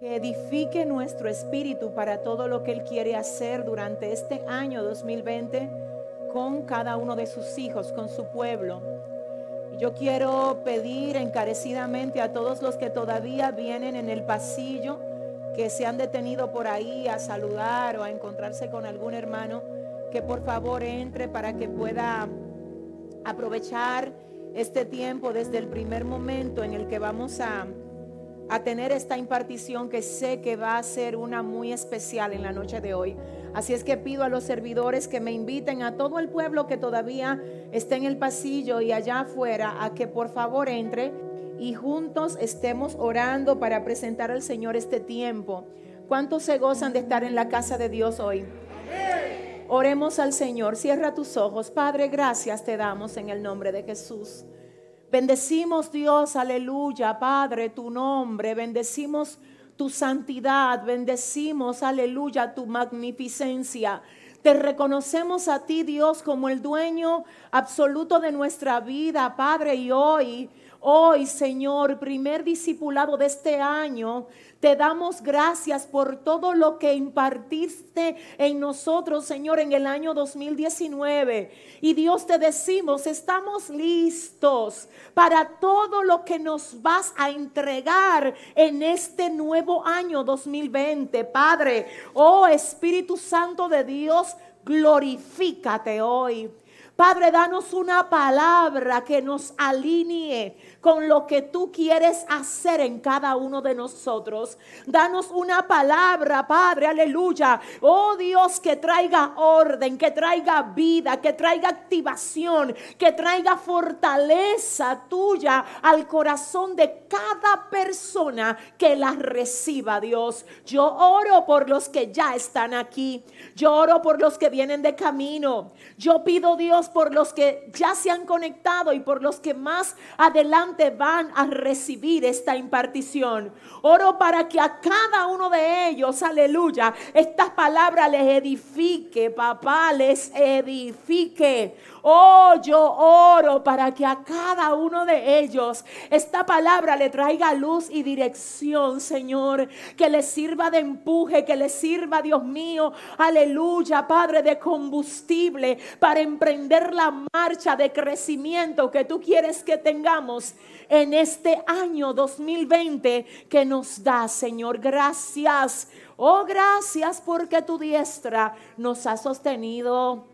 Que edifique nuestro espíritu para todo lo que Él quiere hacer durante este año 2020 con cada uno de sus hijos, con su pueblo. Yo quiero pedir encarecidamente a todos los que todavía vienen en el pasillo, que se han detenido por ahí a saludar o a encontrarse con algún hermano, que por favor entre para que pueda aprovechar este tiempo desde el primer momento en el que vamos a, a tener esta impartición que sé que va a ser una muy especial en la noche de hoy. Así es que pido a los servidores que me inviten a todo el pueblo que todavía está en el pasillo y allá afuera a que por favor entre y juntos estemos orando para presentar al Señor este tiempo. ¿Cuántos se gozan de estar en la casa de Dios hoy? Oremos al Señor. Cierra tus ojos. Padre, gracias te damos en el nombre de Jesús. Bendecimos Dios, aleluya, Padre, tu nombre. Bendecimos tu santidad, bendecimos, aleluya, tu magnificencia. Te reconocemos a ti, Dios, como el dueño absoluto de nuestra vida, Padre, y hoy Hoy, Señor, primer discipulado de este año, te damos gracias por todo lo que impartiste en nosotros, Señor, en el año 2019. Y Dios te decimos, estamos listos para todo lo que nos vas a entregar en este nuevo año 2020. Padre, oh Espíritu Santo de Dios, glorifícate hoy. Padre, danos una palabra que nos alinee con lo que tú quieres hacer en cada uno de nosotros. Danos una palabra, Padre, aleluya. Oh Dios, que traiga orden, que traiga vida, que traiga activación, que traiga fortaleza tuya al corazón de cada persona que la reciba, Dios. Yo oro por los que ya están aquí. Yo oro por los que vienen de camino. Yo pido, Dios, por los que ya se han conectado y por los que más adelante van a recibir esta impartición. Oro para que a cada uno de ellos, aleluya, estas palabras les edifique, papá, les edifique. Oh, yo oro para que a cada uno de ellos esta palabra le traiga luz y dirección, Señor. Que les sirva de empuje, que les sirva, Dios mío, aleluya, Padre, de combustible para emprender la marcha de crecimiento que tú quieres que tengamos en este año 2020 que nos da, Señor. Gracias. Oh, gracias porque tu diestra nos ha sostenido.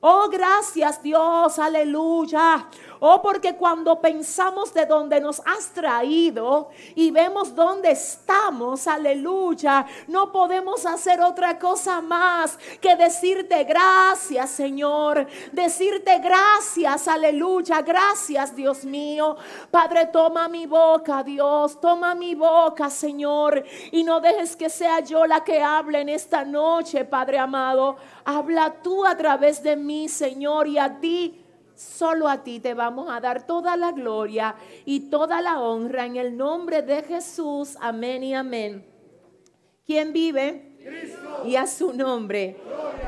Oh, gracias Dios, aleluya. Oh, porque cuando pensamos de dónde nos has traído y vemos dónde estamos, aleluya, no podemos hacer otra cosa más que decirte gracias, Señor. Decirte gracias, aleluya, gracias, Dios mío. Padre, toma mi boca, Dios, toma mi boca, Señor, y no dejes que sea yo la que hable en esta noche, Padre amado. Habla tú a través de mí, Señor, y a ti Solo a ti te vamos a dar toda la gloria y toda la honra en el nombre de Jesús. Amén y amén. ¿Quién vive? Y a su nombre.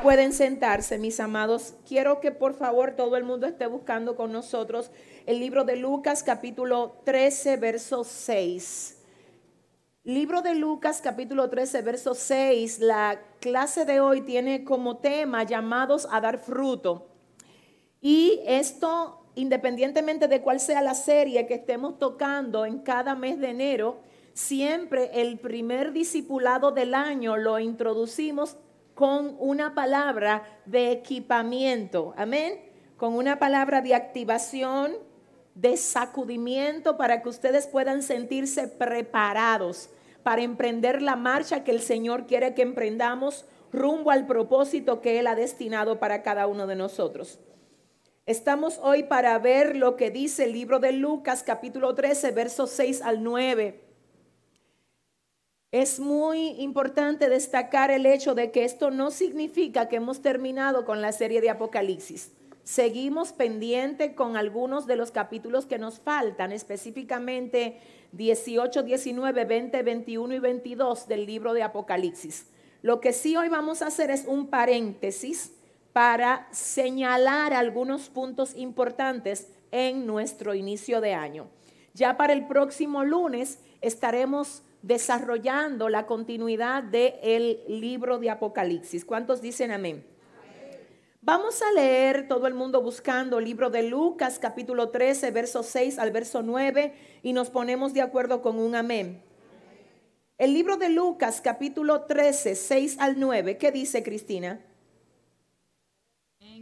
Pueden sentarse, mis amados. Quiero que por favor todo el mundo esté buscando con nosotros el libro de Lucas capítulo 13, verso 6. Libro de Lucas capítulo 13, verso 6. La clase de hoy tiene como tema llamados a dar fruto. Y esto, independientemente de cuál sea la serie que estemos tocando en cada mes de enero, siempre el primer discipulado del año lo introducimos con una palabra de equipamiento. Amén. Con una palabra de activación, de sacudimiento para que ustedes puedan sentirse preparados para emprender la marcha que el Señor quiere que emprendamos rumbo al propósito que Él ha destinado para cada uno de nosotros. Estamos hoy para ver lo que dice el libro de Lucas capítulo 13, versos 6 al 9. Es muy importante destacar el hecho de que esto no significa que hemos terminado con la serie de Apocalipsis. Seguimos pendiente con algunos de los capítulos que nos faltan, específicamente 18, 19, 20, 21 y 22 del libro de Apocalipsis. Lo que sí hoy vamos a hacer es un paréntesis para señalar algunos puntos importantes en nuestro inicio de año. Ya para el próximo lunes estaremos desarrollando la continuidad del libro de Apocalipsis. ¿Cuántos dicen amén? Vamos a leer todo el mundo buscando el libro de Lucas capítulo 13, verso 6 al verso 9 y nos ponemos de acuerdo con un amén. El libro de Lucas capítulo 13, 6 al 9, ¿qué dice Cristina?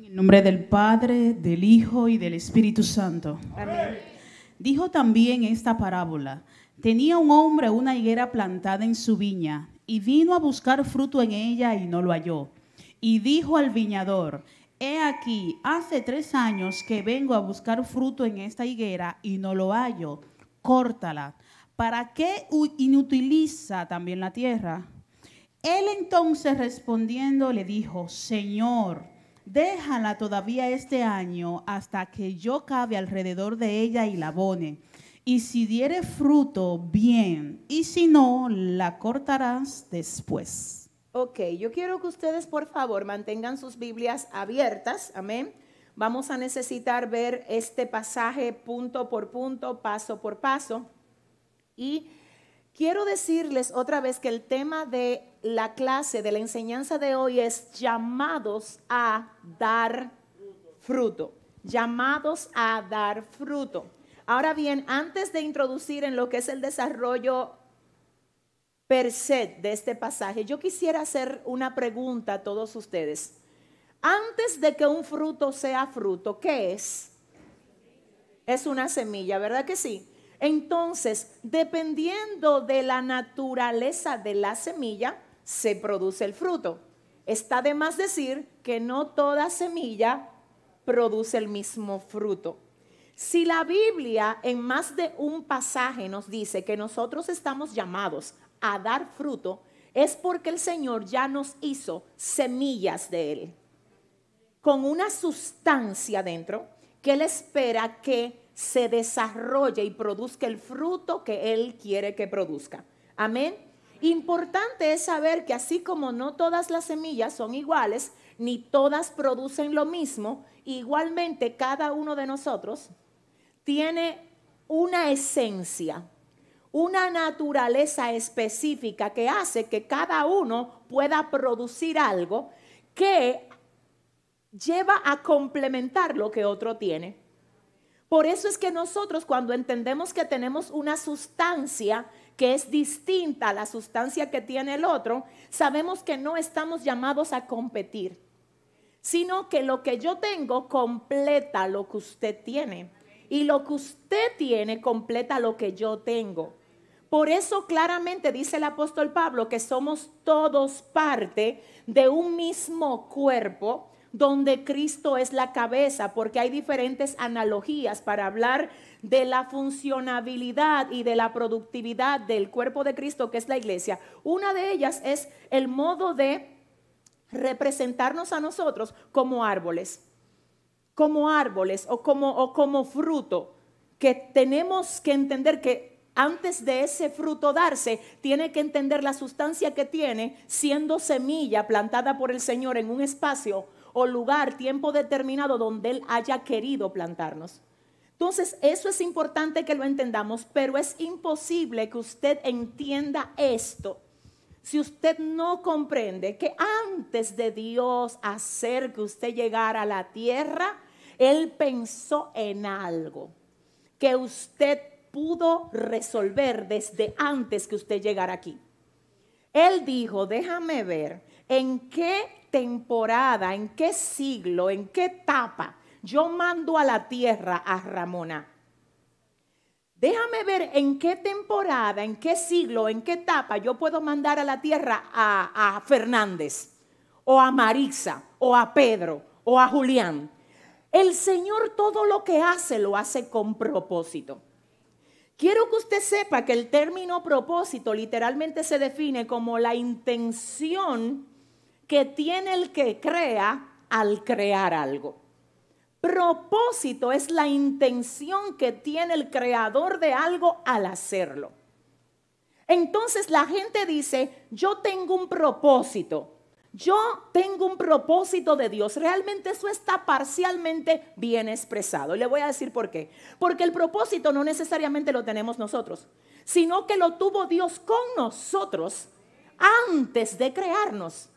En el nombre del Padre, del Hijo y del Espíritu Santo. Amén. Dijo también esta parábola. Tenía un hombre una higuera plantada en su viña y vino a buscar fruto en ella y no lo halló y dijo al viñador, he aquí, hace tres años que vengo a buscar fruto en esta higuera y no lo hallo, córtala. ¿Para qué inutiliza también la tierra? Él entonces respondiendo le dijo, Señor, déjala todavía este año hasta que yo cabe alrededor de ella y la abone. Y si diere fruto, bien, y si no, la cortarás después. Ok, yo quiero que ustedes por favor mantengan sus Biblias abiertas, amén. Vamos a necesitar ver este pasaje punto por punto, paso por paso. Y quiero decirles otra vez que el tema de la clase, de la enseñanza de hoy es llamados a dar fruto, llamados a dar fruto. Ahora bien, antes de introducir en lo que es el desarrollo per se de este pasaje, yo quisiera hacer una pregunta a todos ustedes. Antes de que un fruto sea fruto, ¿qué es? Es una semilla, ¿verdad que sí? Entonces, dependiendo de la naturaleza de la semilla, se produce el fruto. Está de más decir que no toda semilla produce el mismo fruto. Si la Biblia en más de un pasaje nos dice que nosotros estamos llamados a dar fruto, es porque el Señor ya nos hizo semillas de Él, con una sustancia dentro que Él espera que se desarrolle y produzca el fruto que Él quiere que produzca. Amén. Importante es saber que así como no todas las semillas son iguales, ni todas producen lo mismo, igualmente cada uno de nosotros tiene una esencia, una naturaleza específica que hace que cada uno pueda producir algo que lleva a complementar lo que otro tiene. Por eso es que nosotros cuando entendemos que tenemos una sustancia que es distinta a la sustancia que tiene el otro, sabemos que no estamos llamados a competir, sino que lo que yo tengo completa lo que usted tiene y lo que usted tiene completa lo que yo tengo. Por eso claramente dice el apóstol Pablo que somos todos parte de un mismo cuerpo donde Cristo es la cabeza, porque hay diferentes analogías para hablar de la funcionabilidad y de la productividad del cuerpo de Cristo, que es la iglesia. Una de ellas es el modo de representarnos a nosotros como árboles, como árboles o como, o como fruto, que tenemos que entender que antes de ese fruto darse, tiene que entender la sustancia que tiene siendo semilla plantada por el Señor en un espacio o lugar, tiempo determinado donde Él haya querido plantarnos. Entonces, eso es importante que lo entendamos, pero es imposible que usted entienda esto si usted no comprende que antes de Dios hacer que usted llegara a la tierra, Él pensó en algo que usted pudo resolver desde antes que usted llegara aquí. Él dijo, déjame ver en qué temporada, en qué siglo, en qué etapa yo mando a la tierra a Ramona. Déjame ver en qué temporada, en qué siglo, en qué etapa yo puedo mandar a la tierra a, a Fernández, o a Marisa, o a Pedro, o a Julián. El Señor todo lo que hace lo hace con propósito. Quiero que usted sepa que el término propósito literalmente se define como la intención que tiene el que crea al crear algo. Propósito es la intención que tiene el creador de algo al hacerlo. Entonces la gente dice, yo tengo un propósito, yo tengo un propósito de Dios. Realmente eso está parcialmente bien expresado. Y le voy a decir por qué. Porque el propósito no necesariamente lo tenemos nosotros, sino que lo tuvo Dios con nosotros antes de crearnos.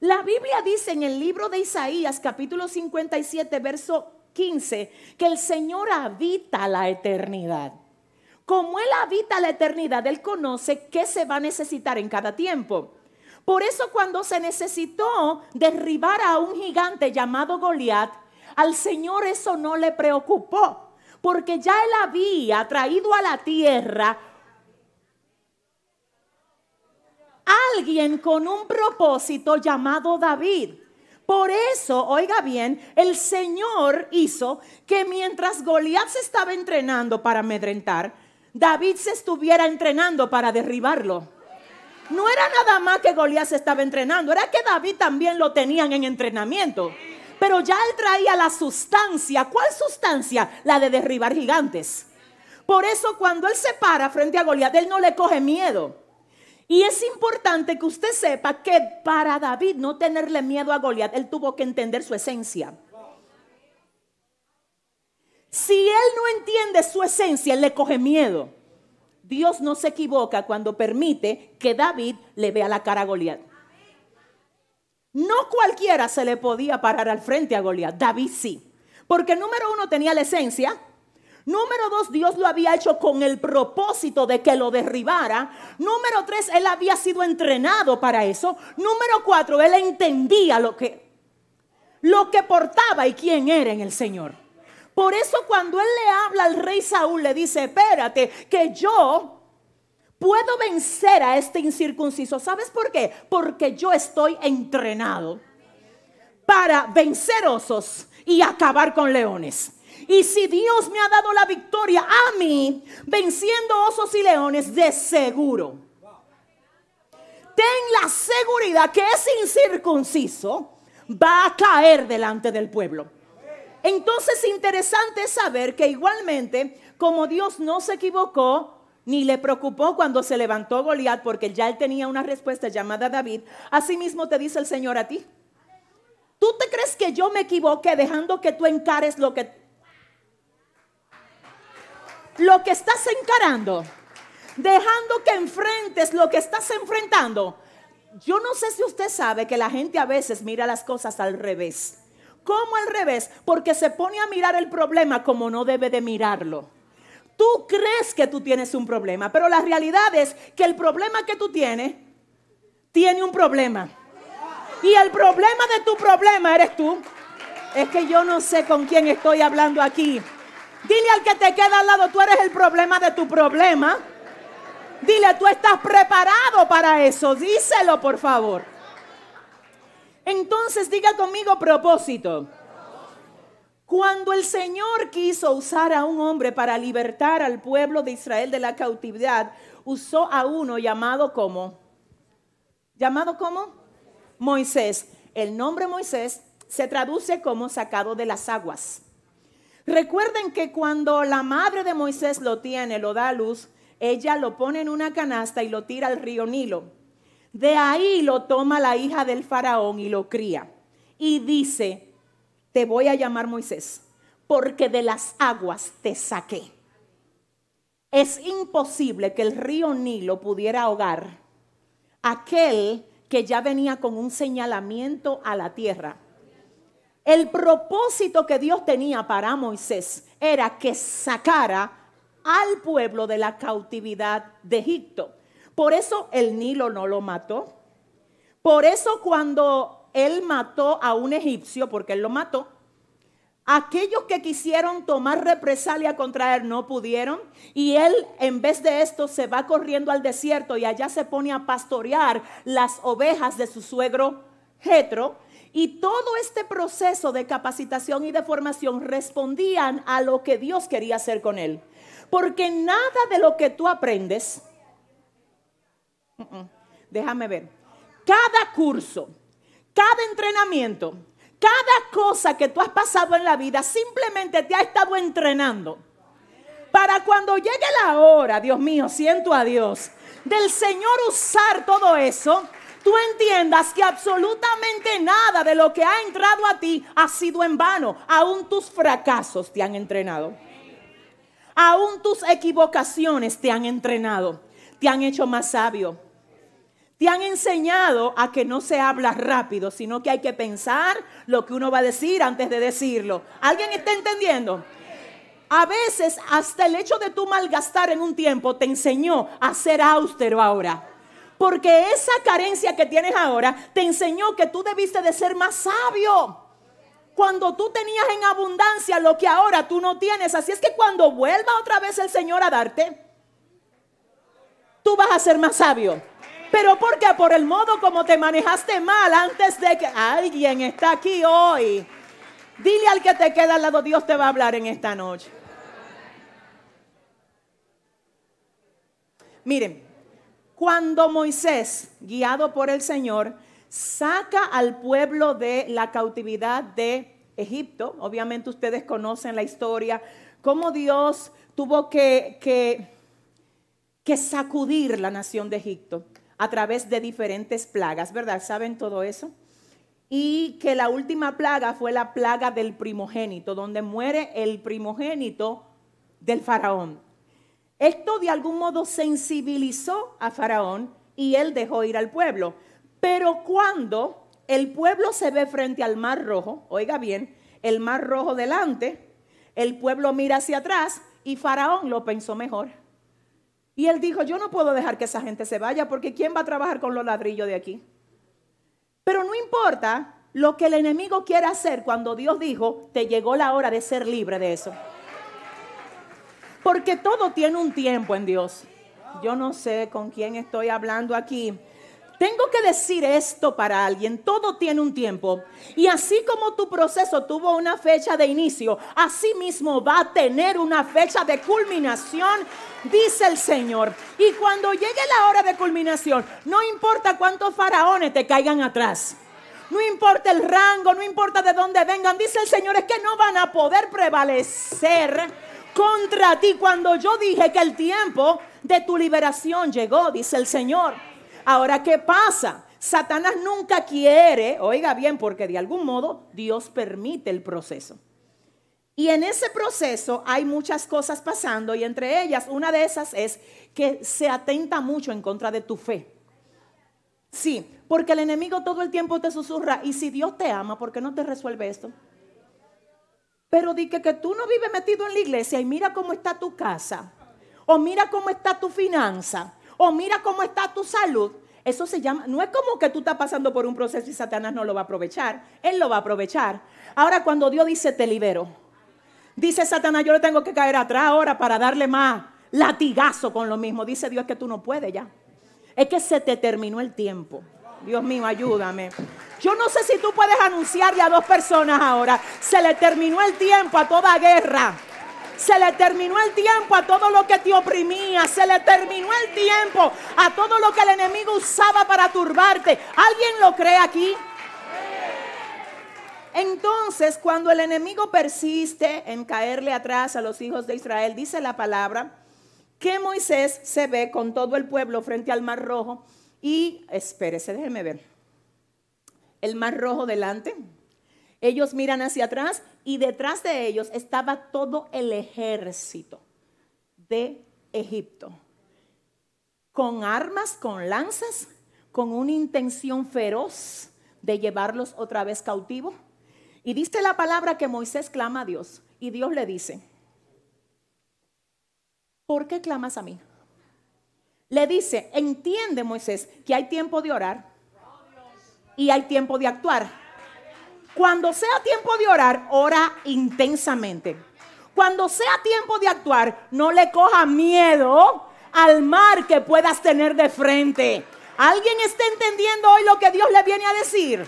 La Biblia dice en el libro de Isaías capítulo 57, verso 15, que el Señor habita la eternidad. Como Él habita la eternidad, Él conoce qué se va a necesitar en cada tiempo. Por eso cuando se necesitó derribar a un gigante llamado Goliat, al Señor eso no le preocupó, porque ya Él había traído a la tierra alguien con un propósito llamado David. Por eso, oiga bien, el Señor hizo que mientras Goliat se estaba entrenando para amedrentar, David se estuviera entrenando para derribarlo. No era nada más que Goliat se estaba entrenando, era que David también lo tenían en entrenamiento. Pero ya él traía la sustancia. ¿Cuál sustancia? La de derribar gigantes. Por eso cuando él se para frente a Goliat, él no le coge miedo. Y es importante que usted sepa que para David no tenerle miedo a Goliat, él tuvo que entender su esencia. Si él no entiende su esencia, él le coge miedo. Dios no se equivoca cuando permite que David le vea la cara a Goliat. No cualquiera se le podía parar al frente a Goliat, David sí. Porque número uno tenía la esencia, Número dos, Dios lo había hecho con el propósito de que lo derribara. Número tres, él había sido entrenado para eso. Número cuatro, él entendía lo que, lo que portaba y quién era en el Señor. Por eso cuando él le habla al rey Saúl, le dice, espérate, que yo puedo vencer a este incircunciso. ¿Sabes por qué? Porque yo estoy entrenado para vencer osos y acabar con leones. Y si Dios me ha dado la victoria a mí, venciendo osos y leones, de seguro. Ten la seguridad que ese incircunciso va a caer delante del pueblo. Entonces interesante saber que igualmente, como Dios no se equivocó, ni le preocupó cuando se levantó Goliat, porque ya él tenía una respuesta llamada David, así mismo te dice el Señor a ti. ¿Tú te crees que yo me equivoqué dejando que tú encares lo que lo que estás encarando, dejando que enfrentes lo que estás enfrentando. Yo no sé si usted sabe que la gente a veces mira las cosas al revés. ¿Cómo al revés? Porque se pone a mirar el problema como no debe de mirarlo. Tú crees que tú tienes un problema, pero la realidad es que el problema que tú tienes tiene un problema. Y el problema de tu problema eres tú. Es que yo no sé con quién estoy hablando aquí. Dile al que te queda al lado, tú eres el problema de tu problema. Dile, tú estás preparado para eso. Díselo, por favor. Entonces diga conmigo propósito. Cuando el Señor quiso usar a un hombre para libertar al pueblo de Israel de la cautividad, usó a uno llamado como, llamado como Moisés. El nombre Moisés se traduce como sacado de las aguas. Recuerden que cuando la madre de Moisés lo tiene, lo da a luz, ella lo pone en una canasta y lo tira al río Nilo. De ahí lo toma la hija del faraón y lo cría. Y dice, te voy a llamar Moisés, porque de las aguas te saqué. Es imposible que el río Nilo pudiera ahogar aquel que ya venía con un señalamiento a la tierra el propósito que Dios tenía para Moisés era que sacara al pueblo de la cautividad de Egipto. Por eso el Nilo no lo mató. Por eso cuando él mató a un egipcio, porque él lo mató, aquellos que quisieron tomar represalia contra él no pudieron. Y él en vez de esto se va corriendo al desierto y allá se pone a pastorear las ovejas de su suegro Jetro y todo este proceso de capacitación y de formación respondían a lo que Dios quería hacer con él. Porque nada de lo que tú aprendes, déjame ver, cada curso, cada entrenamiento, cada cosa que tú has pasado en la vida simplemente te ha estado entrenando. Para cuando llegue la hora, Dios mío, siento a Dios, del Señor usar todo eso, tú entiendas que absolutamente nada de lo que ha entrado a ti ha sido en vano. Aún tus fracasos te han entrenado. Aún tus equivocaciones te han entrenado. Te han hecho más sabio. Te han enseñado a que no se habla rápido, sino que hay que pensar lo que uno va a decir antes de decirlo. ¿Alguien está entendiendo? A veces hasta el hecho de tú malgastar en un tiempo te enseñó a ser austero ahora. Porque esa carencia que tienes ahora te enseñó que tú debiste de ser más sabio. Cuando tú tenías en abundancia lo que ahora tú no tienes. Así es que cuando vuelva otra vez el Señor a darte, tú vas a ser más sabio. Pero porque por el modo como te manejaste mal antes de que alguien está aquí hoy. Dile al que te queda al lado, Dios te va a hablar en esta noche. Miren, cuando Moisés, guiado por el Señor, saca al pueblo de la cautividad de Egipto, obviamente ustedes conocen la historia, cómo Dios tuvo que, que, sacudir la nación de Egipto a través de diferentes plagas, ¿verdad? ¿Saben todo eso? Y que la última plaga fue la plaga del primogénito, donde muere el primogénito del faraón. Esto de algún modo sensibilizó a Faraón y él dejó ir al pueblo. Pero cuando el pueblo se ve frente al mar rojo, oiga bien, el mar rojo delante, el pueblo mira hacia atrás y Faraón lo pensó mejor. Y él dijo, yo no puedo dejar que esa gente se vaya porque ¿quién va a trabajar con los ladrillos de aquí? Pero no importa lo que el enemigo quiera hacer cuando Dios dijo, te llegó la hora de ser libre de eso. Porque todo tiene un tiempo en Dios. Yo no sé con quién estoy hablando aquí. Tengo que decir esto para alguien, todo tiene un tiempo. Y así como tu proceso tuvo una fecha de inicio, así mismo va a tener una fecha de culminación, dice el Señor. Y cuando llegue la hora de culminación, no importa cuántos faraones te caigan atrás. No importa el rango, no importa de dónde vengan, dice el Señor, es que no van a poder prevalecer contra ti cuando yo dije que el tiempo de tu liberación llegó, dice el Señor. Ahora, ¿qué pasa? Satanás nunca quiere, oiga bien, porque de algún modo Dios permite el proceso. Y en ese proceso hay muchas cosas pasando y entre ellas una de esas es que se atenta mucho en contra de tu fe. Sí, porque el enemigo todo el tiempo te susurra, y si Dios te ama, ¿por qué no te resuelve esto? Pero di que, que tú no vives metido en la iglesia y mira cómo está tu casa, o mira cómo está tu finanza, o mira cómo está tu salud. Eso se llama, no es como que tú estás pasando por un proceso y Satanás no lo va a aprovechar. Él lo va a aprovechar. Ahora cuando Dios dice te libero, dice Satanás, yo le tengo que caer atrás ahora para darle más latigazo con lo mismo. Dice Dios que tú no puedes ya. Es que se te terminó el tiempo. Dios mío, ayúdame. Yo no sé si tú puedes anunciarle a dos personas ahora, se le terminó el tiempo a toda guerra. Se le terminó el tiempo a todo lo que te oprimía. Se le terminó el tiempo a todo lo que el enemigo usaba para turbarte. ¿Alguien lo cree aquí? Entonces, cuando el enemigo persiste en caerle atrás a los hijos de Israel, dice la palabra que Moisés se ve con todo el pueblo frente al mar rojo y espérese, déjeme ver el mar rojo delante. Ellos miran hacia atrás y detrás de ellos estaba todo el ejército de Egipto. Con armas, con lanzas, con una intención feroz de llevarlos otra vez cautivos. Y dice la palabra que Moisés clama a Dios y Dios le dice, ¿por qué clamas a mí? Le dice, entiende Moisés que hay tiempo de orar y hay tiempo de actuar. Cuando sea tiempo de orar, ora intensamente. Cuando sea tiempo de actuar, no le coja miedo al mar que puedas tener de frente. ¿Alguien está entendiendo hoy lo que Dios le viene a decir?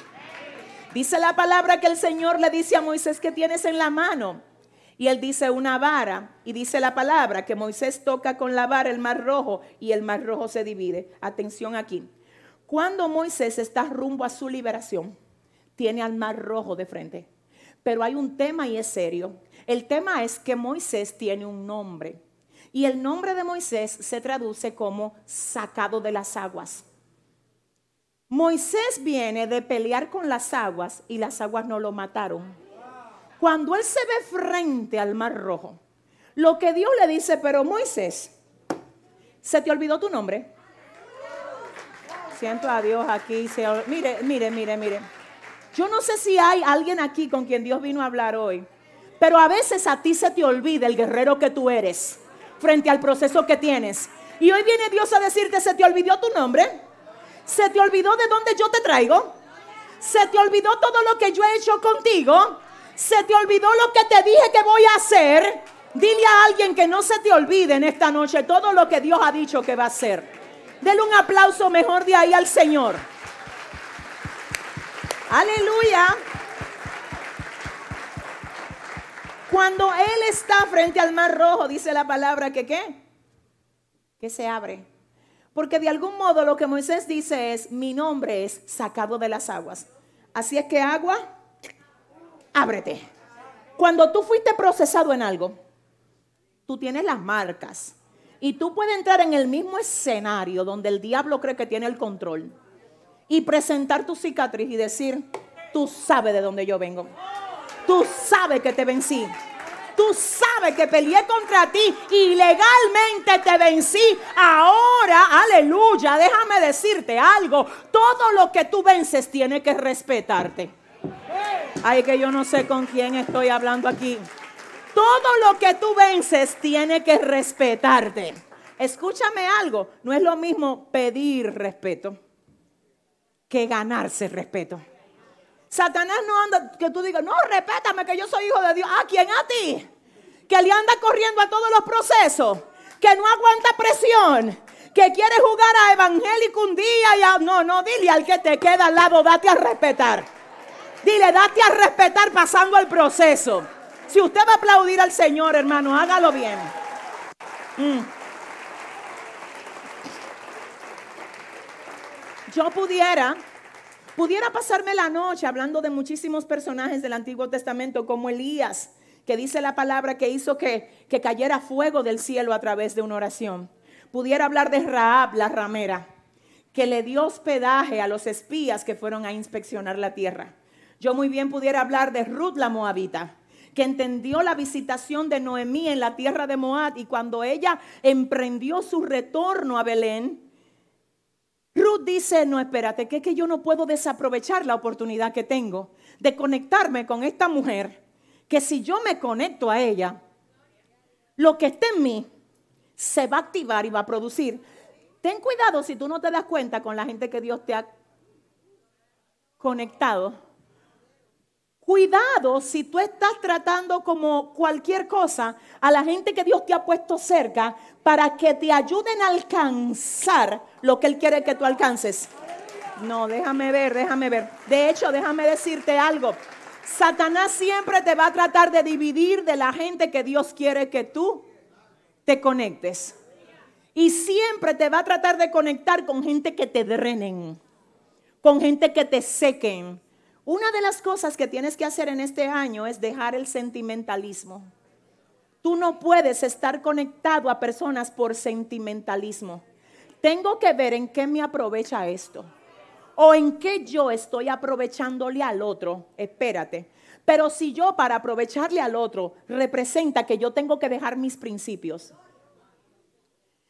Dice la palabra que el Señor le dice a Moisés que tienes en la mano. Y él dice una vara y dice la palabra que Moisés toca con la vara el mar rojo y el mar rojo se divide. Atención aquí. Cuando Moisés está rumbo a su liberación, tiene al mar rojo de frente. Pero hay un tema y es serio. El tema es que Moisés tiene un nombre. Y el nombre de Moisés se traduce como sacado de las aguas. Moisés viene de pelear con las aguas y las aguas no lo mataron. Cuando él se ve frente al mar rojo, lo que Dios le dice, pero Moisés, ¿se te olvidó tu nombre? Siento a Dios aquí. mire, mire, mire, mire. Yo no sé si hay alguien aquí con quien Dios vino a hablar hoy, pero a veces a ti se te olvida el guerrero que tú eres frente al proceso que tienes. Y hoy viene Dios a decirte, ¿se te olvidó tu nombre? ¿Se te olvidó de dónde yo te traigo? ¿Se te olvidó todo lo que yo he hecho contigo? ¿Se te olvidó lo que te dije que voy a hacer? Dile a alguien que no se te olvide en esta noche todo lo que Dios ha dicho que va a hacer. Dele un aplauso mejor de ahí al Señor. Aleluya. Cuando Él está frente al mar rojo, dice la palabra que qué? Que se abre. Porque de algún modo lo que Moisés dice es, mi nombre es sacado de las aguas. Así es que agua, ábrete. Cuando tú fuiste procesado en algo, tú tienes las marcas. Y tú puedes entrar en el mismo escenario donde el diablo cree que tiene el control y presentar tu cicatriz y decir, tú sabes de dónde yo vengo. Tú sabes que te vencí. Tú sabes que peleé contra ti y legalmente te vencí. Ahora, aleluya, déjame decirte algo. Todo lo que tú vences tiene que respetarte. Ay, que yo no sé con quién estoy hablando aquí. Todo lo que tú vences tiene que respetarte. Escúchame algo, no es lo mismo pedir respeto que ganarse respeto. Satanás no anda, que tú digas, no, respétame que yo soy hijo de Dios. ¿A quién? A ti. Que le anda corriendo a todos los procesos. Que no aguanta presión. Que quiere jugar a evangélico un día y. No, no, dile al que te queda al lado, date a respetar. Dile, date a respetar pasando el proceso. Si usted va a aplaudir al Señor, hermano, hágalo bien. Mm. yo pudiera, pudiera pasarme la noche hablando de muchísimos personajes del Antiguo Testamento, como Elías, que dice la palabra que hizo que, que cayera fuego del cielo a través de una oración. Pudiera hablar de Raab, la ramera, que le dio hospedaje a los espías que fueron a inspeccionar la tierra. Yo muy bien pudiera hablar de Ruth la moabita, que entendió la visitación de Noemí en la tierra de Moab y cuando ella emprendió su retorno a Belén, Ruth dice, no, espérate, que es que yo no puedo desaprovechar la oportunidad que tengo de conectarme con esta mujer, que si yo me conecto a ella, lo que esté en mí se va a activar y va a producir. Ten cuidado si tú no te das cuenta con la gente que Dios te ha conectado Cuidado si tú estás tratando como cualquier cosa a la gente que Dios te ha puesto cerca para que te ayuden a alcanzar lo que Él quiere que tú alcances. No, déjame ver, déjame ver. De hecho, déjame decirte algo. Satanás siempre te va a tratar de dividir de la gente que Dios quiere que tú te conectes. Y siempre te va a tratar de conectar con gente que te drenen, con gente que te sequen una de las cosas que tienes que hacer en este año es dejar el sentimentalismo. Tú no puedes estar conectado a personas por sentimentalismo. Tengo que ver en qué me aprovecha esto. O en qué yo estoy aprovechándole al otro. Espérate. Pero si yo para aprovecharle al otro representa que yo tengo que dejar mis principios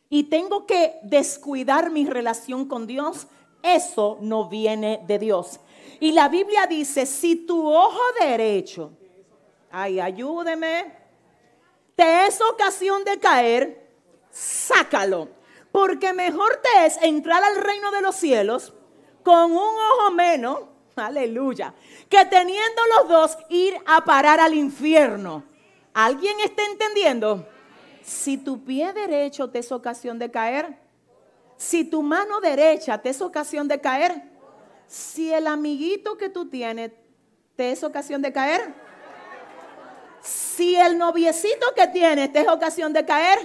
y tengo que descuidar mi relación con Dios, eso no viene de Dios. Y la Biblia dice, si tu ojo derecho, ay, ayúdeme, te es ocasión de caer, sácalo. Porque mejor te es entrar al reino de los cielos con un ojo menos, aleluya, que teniendo los dos ir a parar al infierno. ¿Alguien está entendiendo? Si tu pie derecho te es ocasión de caer, si tu mano derecha te es ocasión de caer, si el amiguito que tú tienes te es ocasión de caer, Si el noviecito que tienes te es ocasión de caer,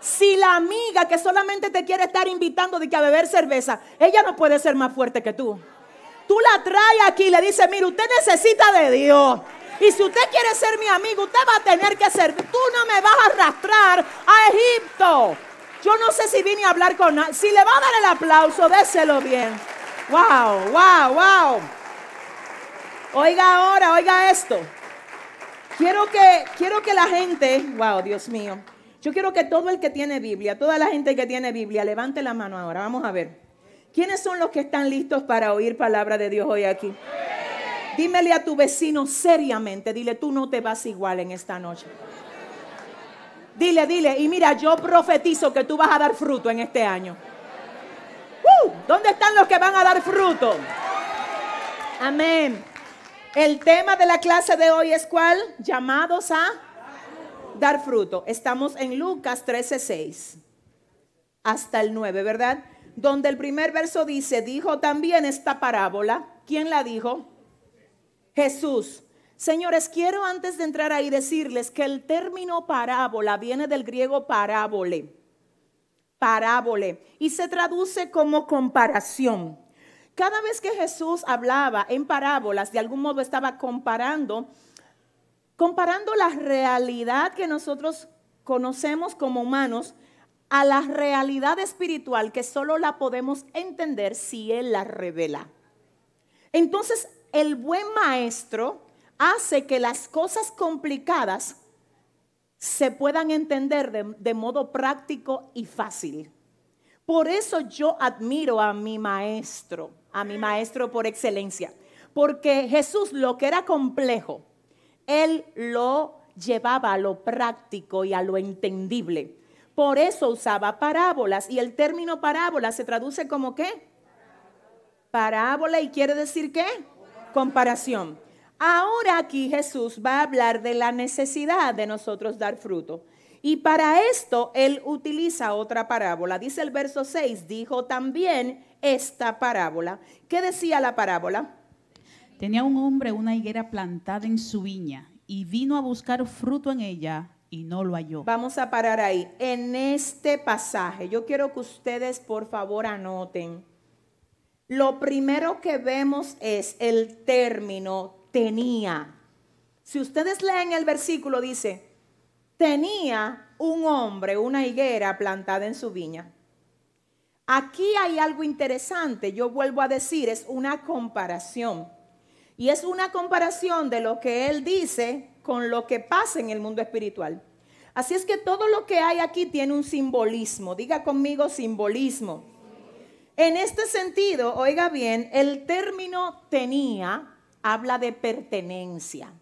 si la amiga que solamente te quiere estar invitando de que a beber cerveza, ella no puede ser más fuerte que tú. Tú la traes aquí y le dices, mire, usted necesita de Dios. Y si usted quiere ser mi amigo, usted va a tener que ser. Tú no me vas a arrastrar a Egipto. Yo no sé si vine a hablar con nadie. Si le va a dar el aplauso, déselo bien. Wow, wow, wow. Oiga ahora, oiga esto. Quiero que, quiero que la gente, wow, Dios mío. Yo quiero que todo el que tiene Biblia, toda la gente que tiene Biblia, levante la mano ahora. Vamos a ver. ¿Quiénes son los que están listos para oír palabra de Dios hoy aquí? Dímele a tu vecino seriamente, dile, tú no te vas igual en esta noche. Dile, dile, y mira, yo profetizo que tú vas a dar fruto en este año. ¡Uh! ¿Dónde están los que van a dar fruto? Amén. El tema de la clase de hoy es cuál? Llamados a dar fruto. Estamos en Lucas 13:6 hasta el 9, ¿verdad? Donde el primer verso dice, dijo también esta parábola. ¿Quién la dijo? Jesús. Señores, quiero antes de entrar ahí decirles que el término parábola viene del griego parábole. Parábole. Y se traduce como comparación. Cada vez que Jesús hablaba en parábolas, de algún modo estaba comparando, comparando la realidad que nosotros conocemos como humanos a la realidad espiritual que solo la podemos entender si Él la revela. Entonces, el buen maestro hace que las cosas complicadas se puedan entender de, modo práctico y fácil. Por eso yo admiro a mi maestro, a mi maestro por excelencia, porque Jesús lo que era complejo, él lo llevaba a lo práctico y a lo entendible. Por eso usaba parábolas y el término parábola se traduce como qué? Parábola y quiere decir qué? Comparación. Ahora aquí Jesús va a hablar de la necesidad de nosotros dar fruto. Y para esto él utiliza otra parábola. Dice el verso 6, dijo también esta parábola. ¿Qué decía la parábola? Tenía un hombre una higuera plantada en su viña y vino a buscar fruto en ella y no lo halló. Vamos a parar ahí. En este pasaje, yo quiero que ustedes por favor anoten. Lo primero que vemos es el término tenía. Si ustedes leen el versículo, dice, tenía un hombre una higuera plantada en su viña. Aquí hay algo interesante, yo vuelvo a decir, es una comparación. Y es una comparación de lo que él dice con lo que pasa en el mundo espiritual. Así es que todo lo que hay aquí tiene un simbolismo. Diga conmigo simbolismo. En este sentido, oiga bien, el término tenía habla de pertenencia.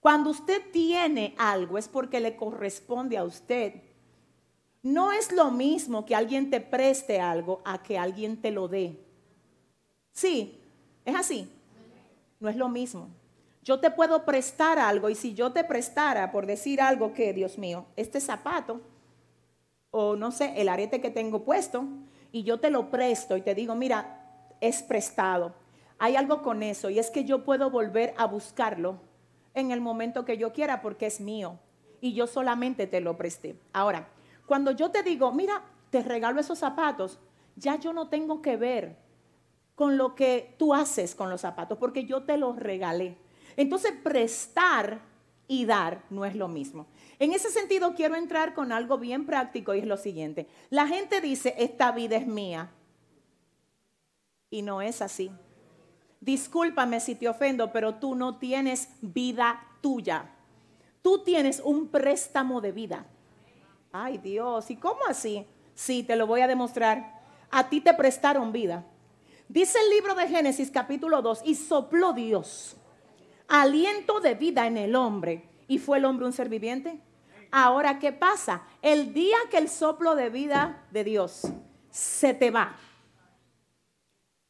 Cuando usted tiene algo es porque le corresponde a usted. No es lo mismo que alguien te preste algo a que alguien te lo dé. Sí, es así. No es lo mismo. Yo te puedo prestar algo y si yo te prestara, por decir algo que, Dios mío, este zapato o no sé, el arete que tengo puesto y yo te lo presto y te digo, mira, es prestado hay algo con eso y es que yo puedo volver a buscarlo en el momento que yo quiera porque es mío y yo solamente te lo presté. Ahora, cuando yo te digo, mira, te regalo esos zapatos, ya yo no tengo que ver con lo que tú haces con los zapatos porque yo te los regalé. Entonces, prestar y dar no es lo mismo. En ese sentido, quiero entrar con algo bien práctico y es lo siguiente. La gente dice, esta vida es mía. Y no es así discúlpame si te ofendo, pero tú no tienes vida tuya. Tú tienes un préstamo de vida. Ay Dios, ¿y cómo así? Sí, te lo voy a demostrar. A ti te prestaron vida. Dice el libro de Génesis capítulo 2, y sopló Dios aliento de vida en el hombre. ¿Y fue el hombre un ser viviente? Ahora, ¿qué pasa? El día que el soplo de vida de Dios se te va,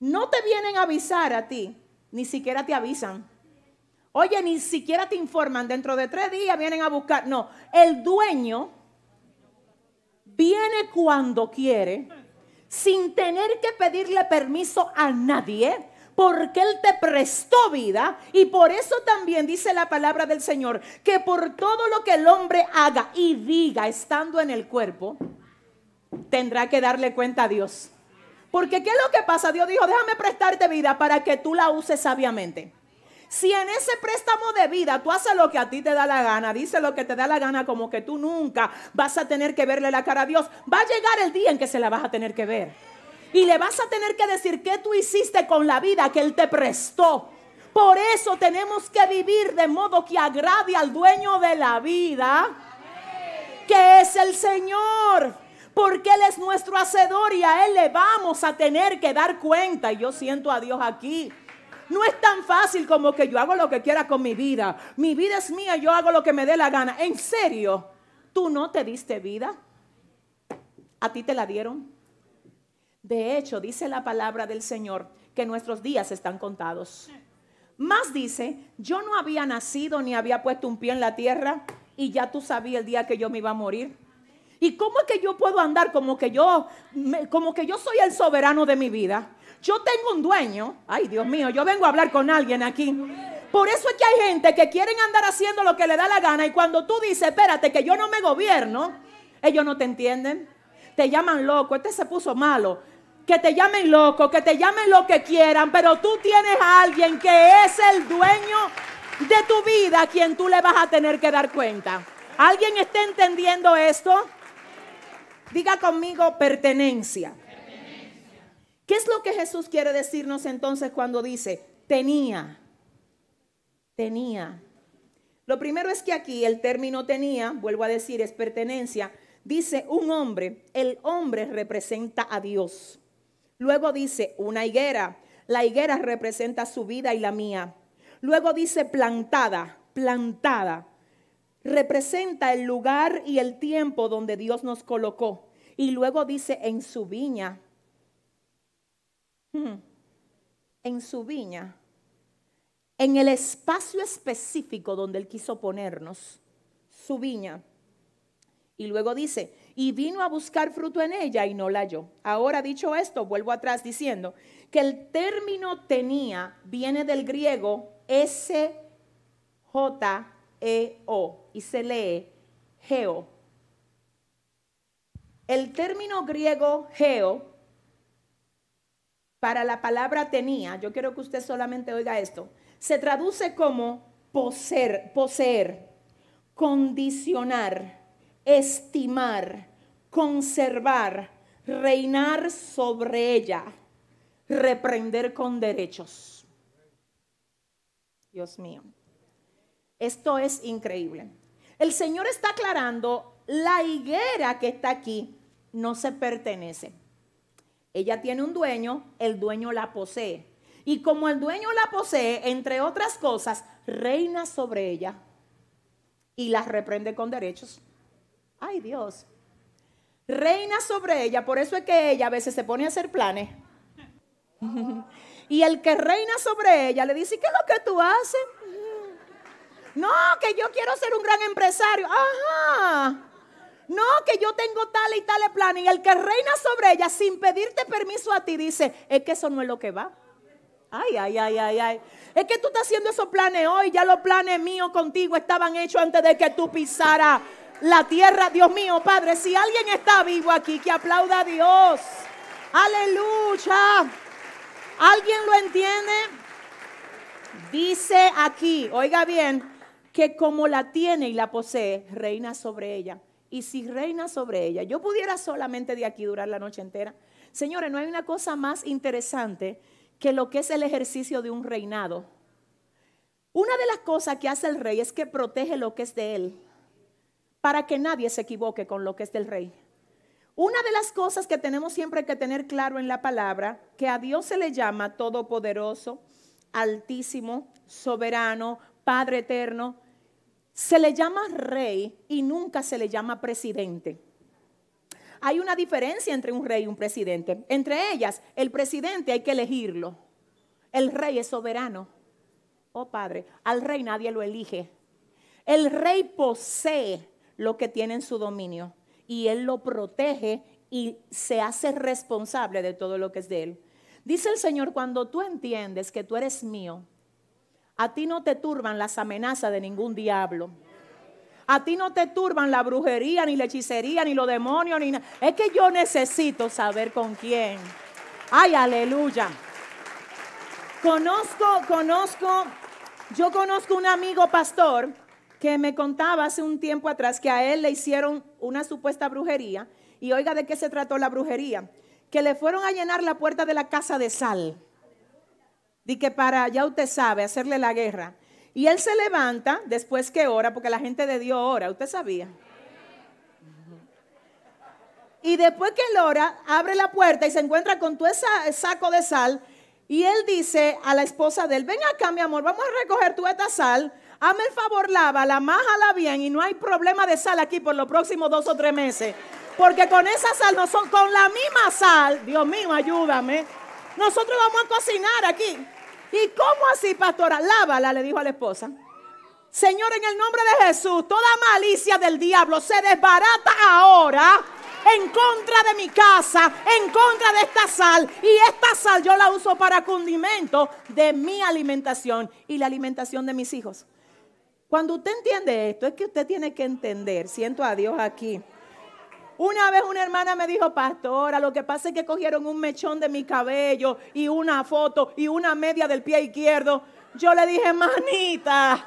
no te vienen a avisar a ti, ni siquiera te avisan. Oye, ni siquiera te informan, dentro de tres días vienen a buscar. No, el dueño viene cuando quiere, sin tener que pedirle permiso a nadie, porque Él te prestó vida y por eso también dice la palabra del Señor que por todo lo que el hombre haga y diga estando en el cuerpo, tendrá que darle cuenta a Dios. Porque ¿qué es lo que pasa? Dios dijo, déjame prestarte vida para que tú la uses sabiamente. Si en ese préstamo de vida tú haces lo que a ti te da la gana, dice lo que te da la gana, como que tú nunca vas a tener que verle la cara a Dios, va a llegar el día en que se la vas a tener que ver. Y le vas a tener que decir qué tú hiciste con la vida que Él te prestó. Por eso tenemos que vivir de modo que agrade al dueño de la vida, que es el Señor. Porque Él es nuestro hacedor y a Él le vamos a tener que dar cuenta. Y yo siento a Dios aquí. No es tan fácil como que yo hago lo que quiera con mi vida. Mi vida es mía, yo hago lo que me dé la gana. En serio, tú no te diste vida. A ti te la dieron. De hecho, dice la palabra del Señor que nuestros días están contados. Más dice, yo no había nacido ni había puesto un pie en la tierra y ya tú sabías el día que yo me iba a morir. ¿Y cómo es que yo puedo andar como que yo como que yo soy el soberano de mi vida? Yo tengo un dueño. Ay, Dios mío, yo vengo a hablar con alguien aquí. Por eso es que hay gente que quieren andar haciendo lo que le da la gana y cuando tú dices, espérate, que yo no me gobierno, ellos no te entienden. Te llaman loco, este se puso malo que te llamen loco, que te llamen lo que quieran, pero tú tienes a alguien que es el dueño de tu vida a quien tú le vas a tener que dar cuenta. ¿Alguien está entendiendo esto? Diga conmigo pertenencia. ¿Qué es lo que Jesús quiere decirnos entonces cuando dice tenía? Tenía. Lo primero es que aquí el término tenía, vuelvo a decir, es pertenencia. Dice un hombre, el hombre representa a Dios. Luego dice una higuera. La higuera representa su vida y la mía. Luego dice plantada, plantada. Representa el lugar y el tiempo donde Dios nos colocó. Y luego dice en su viña. En su viña. En el espacio específico donde Él quiso ponernos. Su viña. Y luego dice, y vino a buscar fruto en ella y no la halló. Ahora dicho esto, vuelvo atrás diciendo que el término tenía viene del griego S-J-E-O y se lee geo. El término griego geo para la palabra tenía, yo quiero que usted solamente oiga esto, se traduce como poseer, poseer condicionar, estimar, conservar, reinar sobre ella, reprender con derechos. Dios mío, esto es increíble. El Señor está aclarando, la higuera que está aquí no se pertenece. Ella tiene un dueño, el dueño la posee. Y como el dueño la posee, entre otras cosas, reina sobre ella y la reprende con derechos. Ay Dios, reina sobre ella. Por eso es que ella a veces se pone a hacer planes. y el que reina sobre ella le dice, ¿qué es lo que tú haces? No, que yo quiero ser un gran empresario. Ajá. No, que yo tengo tal y tal plan. Y el que reina sobre ella sin pedirte permiso a ti dice, es que eso no es lo que va. Ay, ay, ay, ay, ay. Es que tú estás haciendo esos planes hoy. Ya los planes míos contigo estaban hechos antes de que tú pisaras la tierra. Dios mío, Padre, si alguien está vivo aquí, que aplauda a Dios. Aleluya. ¿Alguien lo entiende? Dice aquí, oiga bien, que como la tiene y la posee, reina sobre ella. Y si reina sobre ella, yo pudiera solamente de aquí durar la noche entera. Señores, no hay una cosa más interesante que lo que es el ejercicio de un reinado. Una de las cosas que hace el rey es que protege lo que es de él para que nadie se equivoque con lo que es del rey. Una de las cosas que tenemos siempre que tener claro en la palabra, que a Dios se le llama todopoderoso, altísimo, soberano, Padre eterno, se le llama rey y nunca se le llama presidente. Hay una diferencia entre un rey y un presidente. Entre ellas, el presidente hay que elegirlo. El rey es soberano. Oh Padre, al rey nadie lo elige. El rey posee lo que tiene en su dominio y Él lo protege y se hace responsable de todo lo que es de Él. Dice el Señor, cuando tú entiendes que tú eres mío, a ti no te turban las amenazas de ningún diablo. A ti no te turban la brujería, ni la hechicería, ni los demonios, ni nada. Es que yo necesito saber con quién. Ay, aleluya. Conozco, conozco, yo conozco un amigo pastor que me contaba hace un tiempo atrás que a él le hicieron una supuesta brujería. Y oiga de qué se trató la brujería. Que le fueron a llenar la puerta de la casa de sal. Y que para, ya usted sabe, hacerle la guerra. Y él se levanta después que ora, porque la gente de Dios ora, usted sabía. Y después que él ora, abre la puerta y se encuentra con todo ese saco de sal. Y él dice a la esposa de él, ven acá mi amor, vamos a recoger toda esta sal. Hazme el favor, lávala, májala bien y no hay problema de sal aquí por los próximos dos o tres meses. Porque con esa sal, no son, con la misma sal, Dios mío, ayúdame, nosotros vamos a cocinar aquí. ¿Y cómo así, pastora? Lávala, le dijo a la esposa. Señor, en el nombre de Jesús, toda malicia del diablo se desbarata ahora en contra de mi casa, en contra de esta sal. Y esta sal yo la uso para condimento de mi alimentación y la alimentación de mis hijos. Cuando usted entiende esto, es que usted tiene que entender, siento a Dios aquí. Una vez una hermana me dijo, pastora, lo que pasa es que cogieron un mechón de mi cabello y una foto y una media del pie izquierdo. Yo le dije, manita,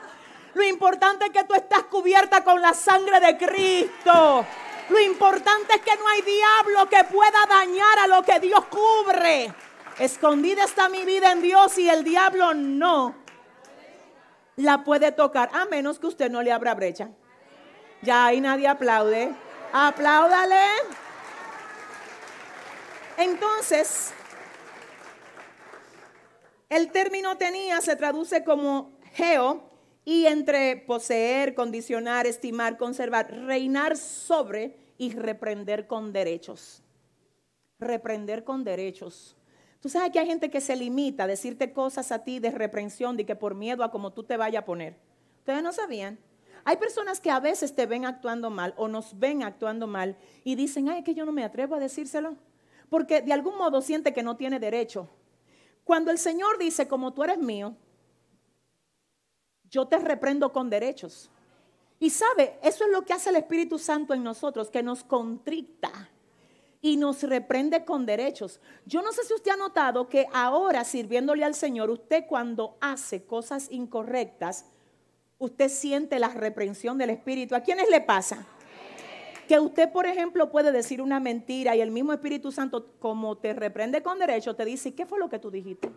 lo importante es que tú estás cubierta con la sangre de Cristo. Lo importante es que no hay diablo que pueda dañar a lo que Dios cubre. Escondida está mi vida en Dios y el diablo no la puede tocar, a menos que usted no le abra brecha. Ya ahí nadie aplaude. Apláudale. Entonces, el término tenía se traduce como geo y entre poseer, condicionar, estimar, conservar, reinar sobre y reprender con derechos. Reprender con derechos. Tú sabes que hay gente que se limita a decirte cosas a ti de reprensión, de que por miedo a cómo tú te vayas a poner. Ustedes no sabían. Hay personas que a veces te ven actuando mal o nos ven actuando mal y dicen, ay, que yo no me atrevo a decírselo, porque de algún modo siente que no tiene derecho. Cuando el Señor dice, como tú eres mío, yo te reprendo con derechos. Y sabe, eso es lo que hace el Espíritu Santo en nosotros, que nos contricta y nos reprende con derechos. Yo no sé si usted ha notado que ahora sirviéndole al Señor, usted cuando hace cosas incorrectas, usted siente la reprensión del Espíritu. ¿A quiénes le pasa? Que usted, por ejemplo, puede decir una mentira y el mismo Espíritu Santo, como te reprende con derecho, te dice, ¿qué fue lo que tú dijiste?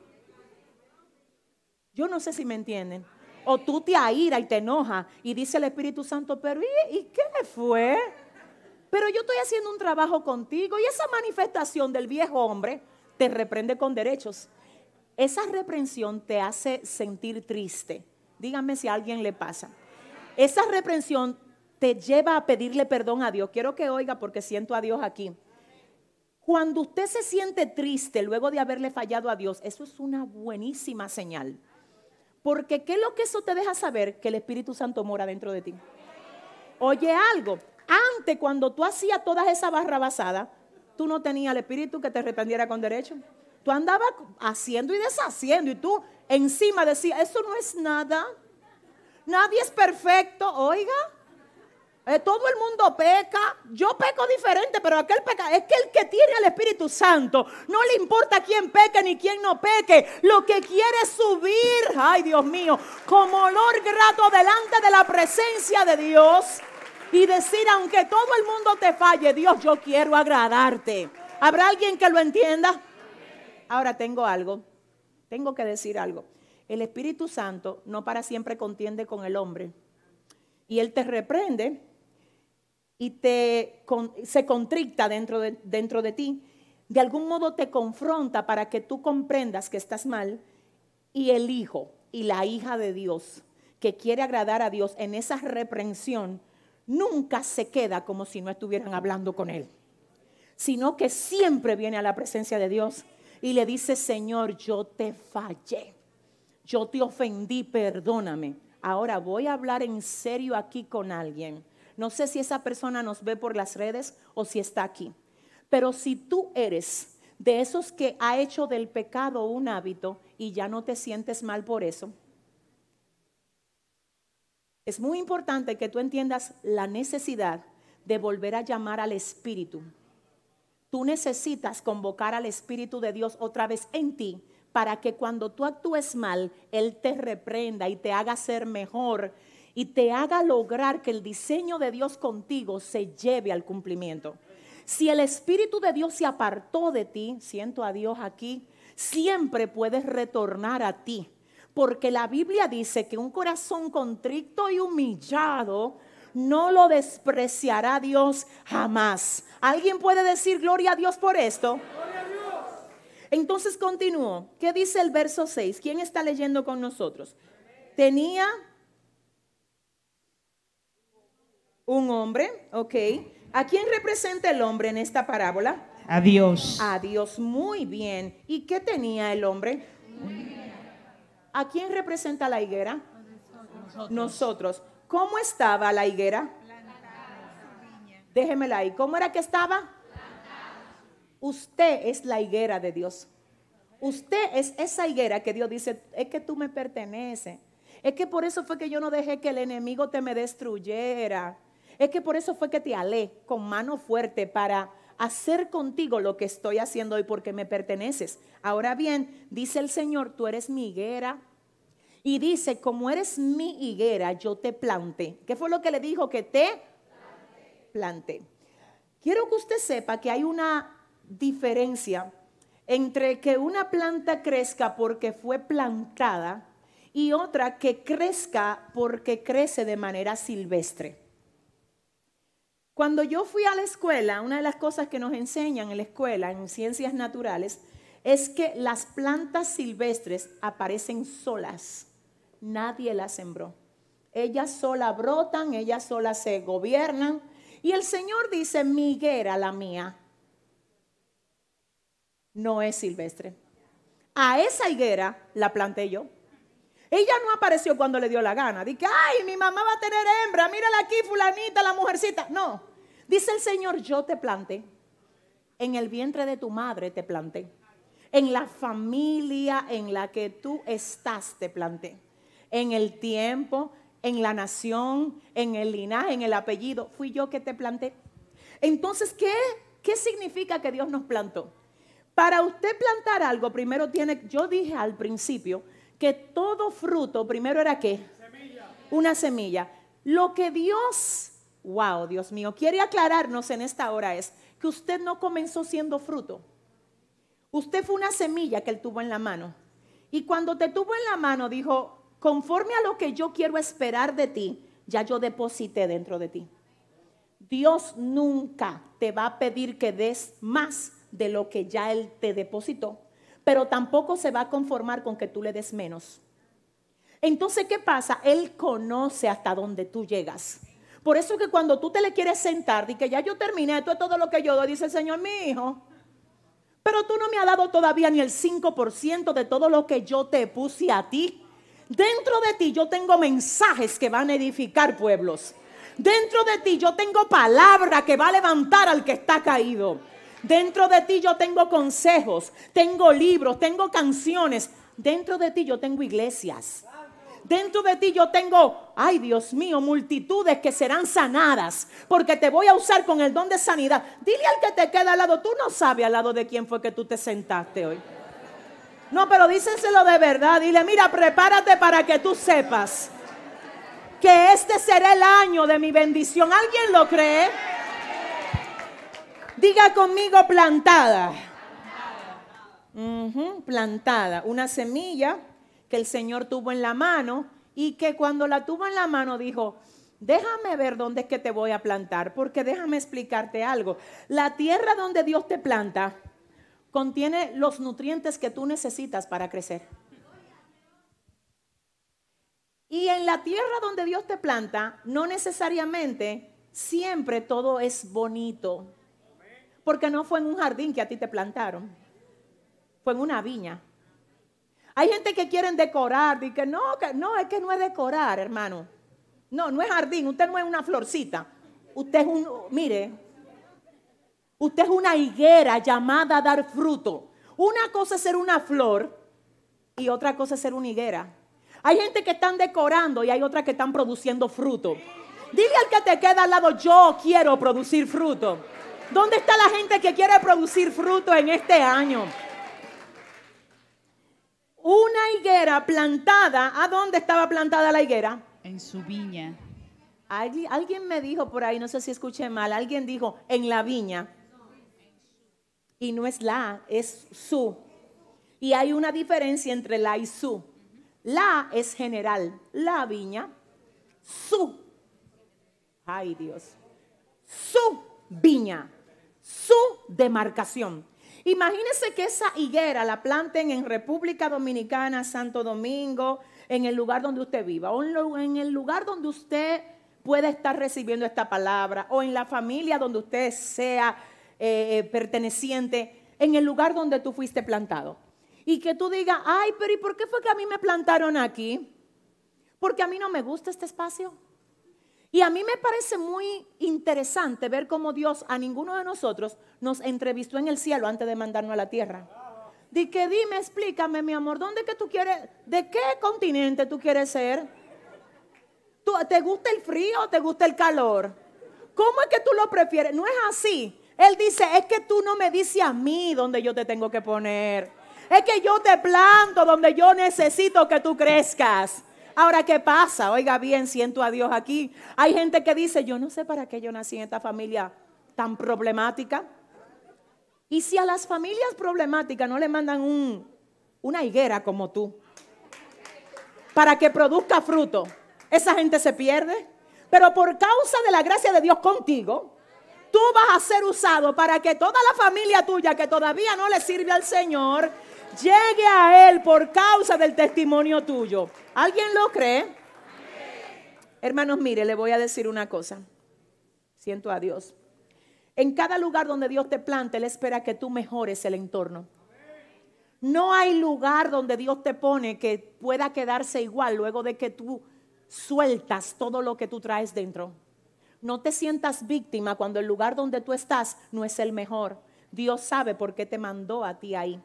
Yo no sé si me entienden. O tú te aira y te enoja y dice el Espíritu Santo, pero ¿y, ¿y qué fue? Pero yo estoy haciendo un trabajo contigo y esa manifestación del viejo hombre te reprende con derechos. Esa reprensión te hace sentir triste Díganme si a alguien le pasa. Esa reprensión te lleva a pedirle perdón a Dios. Quiero que oiga porque siento a Dios aquí. Cuando usted se siente triste luego de haberle fallado a Dios, eso es una buenísima señal. Porque ¿qué es lo que eso te deja saber? Que el Espíritu Santo mora dentro de ti. Oye algo, antes cuando tú hacías todas esas barrabasadas, tú no tenías el Espíritu que te reprendiera con derecho. Tú andabas haciendo y deshaciendo y tú encima decía, eso no es nada. Nadie es perfecto, oiga. Eh, todo el mundo peca. Yo peco diferente, pero aquel peca. Es que el que tiene al Espíritu Santo no le importa quién peque ni quién no peque. Lo que quiere es subir, ay Dios mío, como olor grato delante de la presencia de Dios y decir, aunque todo el mundo te falle, Dios, yo quiero agradarte. ¿Habrá alguien que lo entienda? Ahora tengo algo tengo que decir algo. El Espíritu Santo no para siempre contiende con el hombre. Y Él te reprende y te, se contricta dentro de, dentro de ti. De algún modo te confronta para que tú comprendas que estás mal. Y el hijo y la hija de Dios que quiere agradar a Dios en esa reprensión nunca se queda como si no estuvieran hablando con Él, sino que siempre viene a la presencia de Dios y le dice, Señor, yo te fallé, yo te ofendí, perdóname. Ahora voy a hablar en serio aquí con alguien. No sé si esa persona nos ve por las redes o si está aquí. Pero si tú eres de esos que ha hecho del pecado un hábito y ya no te sientes mal por eso. Es muy importante que tú entiendas la necesidad de volver a llamar al Espíritu. Tú necesitas convocar al Espíritu de Dios otra vez en ti para que cuando tú actúes mal, Él te reprenda y te haga ser mejor y te haga lograr que el diseño de Dios contigo se lleve al cumplimiento. Si el Espíritu de Dios se apartó de ti, siento a Dios aquí, siempre puedes retornar a ti. Porque la Biblia dice que un corazón contrito y humillado no lo despreciará Dios jamás. ¿Alguien puede decir gloria a Dios por esto? Entonces continúo. ¿Qué dice el verso 6? ¿Quién está leyendo con nosotros? Tenía un hombre, ok. ¿A quién representa el hombre en esta parábola? A Dios. A Dios, muy bien. ¿Y qué tenía el hombre? ¿A quién representa la higuera? Nosotros. ¿Cómo estaba la higuera? Déjemela ahí. ¿Cómo era que estaba? Usted es la higuera de Dios. Usted es esa higuera que Dios dice, es que tú me perteneces. Es que por eso fue que yo no dejé que el enemigo te me destruyera. Es que por eso fue que te alé con mano fuerte para hacer contigo lo que estoy haciendo hoy porque me perteneces. Ahora bien, dice el Señor, tú eres mi higuera. Y dice, como eres mi higuera, yo te planté. ¿Qué fue lo que le dijo? Que te planté. Quiero que usted sepa que hay una diferencia entre que una planta crezca porque fue plantada y otra que crezca porque crece de manera silvestre. Cuando yo fui a la escuela, una de las cosas que nos enseñan en la escuela, en ciencias naturales, es que las plantas silvestres aparecen solas. Nadie las sembró. Ellas solas brotan, ellas solas se gobiernan. Y el Señor dice, mi higuera, la mía, no es silvestre. A esa higuera la planté yo. Ella no apareció cuando le dio la gana. Dice, ay, mi mamá va a tener hembra, mírala aquí, fulanita, la mujercita. No, dice el Señor, yo te planté. En el vientre de tu madre te planté. En la familia en la que tú estás te planté. En el tiempo, en la nación, en el linaje, en el apellido, fui yo que te planté. Entonces, ¿qué, qué significa que Dios nos plantó? Para usted plantar algo, primero tiene, yo dije al principio, que todo fruto primero era qué? Una semilla. Lo que Dios, wow, Dios mío, quiere aclararnos en esta hora es que usted no comenzó siendo fruto. Usted fue una semilla que él tuvo en la mano. Y cuando te tuvo en la mano dijo, conforme a lo que yo quiero esperar de ti, ya yo deposité dentro de ti. Dios nunca te va a pedir que des más de lo que ya Él te depositó pero tampoco se va a conformar con que tú le des menos. Entonces, ¿qué pasa? Él conoce hasta dónde tú llegas. Por eso que cuando tú te le quieres sentar y que ya yo terminé, esto es todo lo que yo doy, dice el Señor, mi hijo, pero tú no me has dado todavía ni el 5% de todo lo que yo te puse a ti. Dentro de ti yo tengo mensajes que van a edificar pueblos. Dentro de ti yo tengo palabra que va a levantar al que está caído. Dentro de ti yo tengo consejos, tengo libros, tengo canciones. Dentro de ti yo tengo iglesias. Dentro de ti yo tengo, ay Dios mío, multitudes que serán sanadas, porque te voy a usar con el don de sanidad. Dile al que te queda al lado, tú no sabes al lado de quién fue que tú te sentaste hoy. No, pero dísenselo de verdad. Dile, mira, prepárate para que tú sepas que este será el año de mi bendición. ¿Alguien lo cree? Diga conmigo plantada. plantada. Una semilla que el Señor tuvo en la mano y que cuando la tuvo en la mano dijo, déjame ver dónde es que te voy a plantar, porque déjame explicarte algo. La tierra donde Dios te planta contiene los nutrientes que tú necesitas para crecer. Y en la tierra donde Dios te planta, no necesariamente siempre todo es bonito. Porque no fue en un jardín que a ti te plantaron. Fue en una viña. Hay gente que quieren decorar y que no, que no, es que no es decorar, hermano. No, no es jardín, usted no es una florcita. Usted es un, mire, Usted es una higuera llamada a dar fruto. Una cosa es ser una flor y otra cosa es ser una higuera. Hay gente que están decorando y hay otras que están produciendo fruto. Dile al que te queda al lado, yo quiero producir fruto. ¿Dónde está la gente que quiere producir fruto en este año? Una higuera plantada, ¿a dónde estaba plantada la higuera? En su viña. Alguien, alguien me dijo por ahí, no sé si escuché mal, alguien dijo en la viña. Y no es la, es su. Y hay una diferencia entre la y su. La es general, la viña, su. Ay Dios. Su viña, su demarcación. Imagínense que esa higuera la planten en República Dominicana, Santo Domingo, en el lugar donde usted viva, o en el lugar donde usted pueda estar recibiendo esta palabra, o en la familia donde usted sea eh, eh, perteneciente, en el lugar donde tú fuiste plantado. Y que tú digas, ay, pero ¿y por qué fue que a mí me plantaron aquí? Porque a mí no me gusta este espacio. Y a mí me parece muy interesante ver cómo Dios a ninguno de nosotros nos entrevistó en el cielo antes de mandarnos a la tierra. Di que dime, explícame, mi amor, ¿dónde que tú quieres, de qué continente tú quieres ser? ¿Te gusta el frío o te gusta el calor? ¿Cómo es que tú lo prefieres? No es así. Él dice, es que tú no me dices a mí dónde yo te tengo que poner. Es que yo te planto donde yo necesito que tú crezcas. Ahora, ¿qué pasa? Oiga bien, siento a Dios aquí. Hay gente que dice, yo no sé para qué yo nací en esta familia tan problemática. Y si a las familias problemáticas no le mandan un, una higuera como tú, para que produzca fruto, esa gente se pierde. Pero por causa de la gracia de Dios contigo, tú vas a ser usado para que toda la familia tuya que todavía no le sirve al Señor, llegue a Él por causa del testimonio tuyo. ¿Alguien lo cree? Hermanos, mire, le voy a decir una cosa. Siento a Dios. En cada lugar donde Dios te plante, Él espera que tú mejores el entorno. No hay lugar donde Dios te pone que pueda quedarse igual luego de que tú sueltas todo lo que tú traes dentro. No te sientas víctima cuando el lugar donde tú estás no es el mejor. Dios sabe por qué te mandó a ti ahí.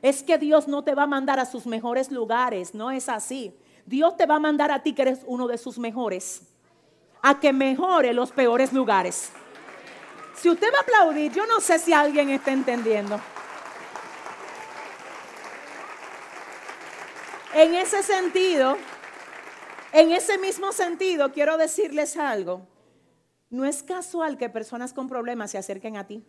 Es que Dios no te va a mandar a sus mejores lugares, no es así. Dios te va a mandar a ti que eres uno de sus mejores, a que mejore los peores lugares. Si usted va a aplaudir, yo no sé si alguien está entendiendo. En ese sentido, en ese mismo sentido, quiero decirles algo. No es casual que personas con problemas se acerquen a ti.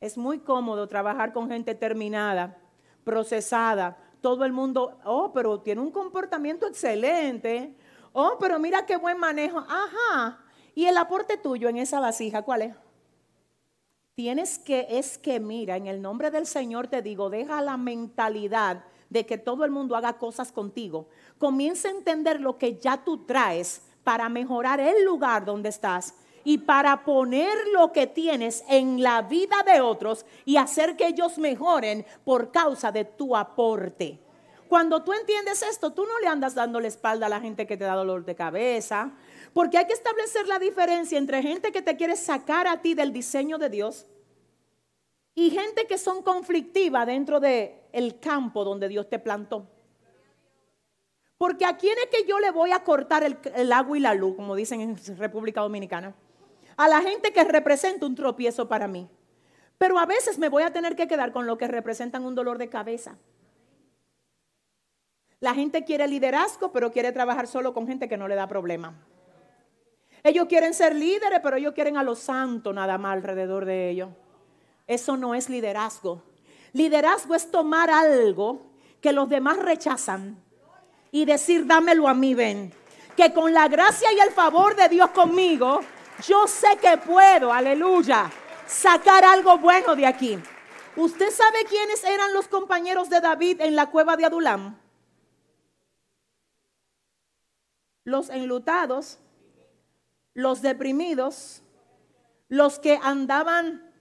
Es muy cómodo trabajar con gente terminada, procesada. Todo el mundo, oh, pero tiene un comportamiento excelente. Oh, pero mira qué buen manejo. Ajá. ¿Y el aporte tuyo en esa vasija cuál es? Tienes que, es que, mira, en el nombre del Señor te digo, deja la mentalidad de que todo el mundo haga cosas contigo. Comienza a entender lo que ya tú traes para mejorar el lugar donde estás y para poner lo que tienes en la vida de otros y hacer que ellos mejoren por causa de tu aporte. Cuando tú entiendes esto, tú no le andas dando la espalda a la gente que te da dolor de cabeza, porque hay que establecer la diferencia entre gente que te quiere sacar a ti del diseño de Dios y gente que son conflictiva dentro del el campo donde Dios te plantó. Porque a quién es que yo le voy a cortar el, el agua y la luz, como dicen en República Dominicana a la gente que representa un tropiezo para mí. Pero a veces me voy a tener que quedar con lo que representan un dolor de cabeza. La gente quiere liderazgo, pero quiere trabajar solo con gente que no le da problema. Ellos quieren ser líderes, pero ellos quieren a los santos nada más alrededor de ellos. Eso no es liderazgo. Liderazgo es tomar algo que los demás rechazan y decir, dámelo a mí, ven. Que con la gracia y el favor de Dios conmigo, yo sé que puedo, aleluya, sacar algo bueno de aquí. ¿Usted sabe quiénes eran los compañeros de David en la cueva de Adulam? Los enlutados, los deprimidos, los que andaban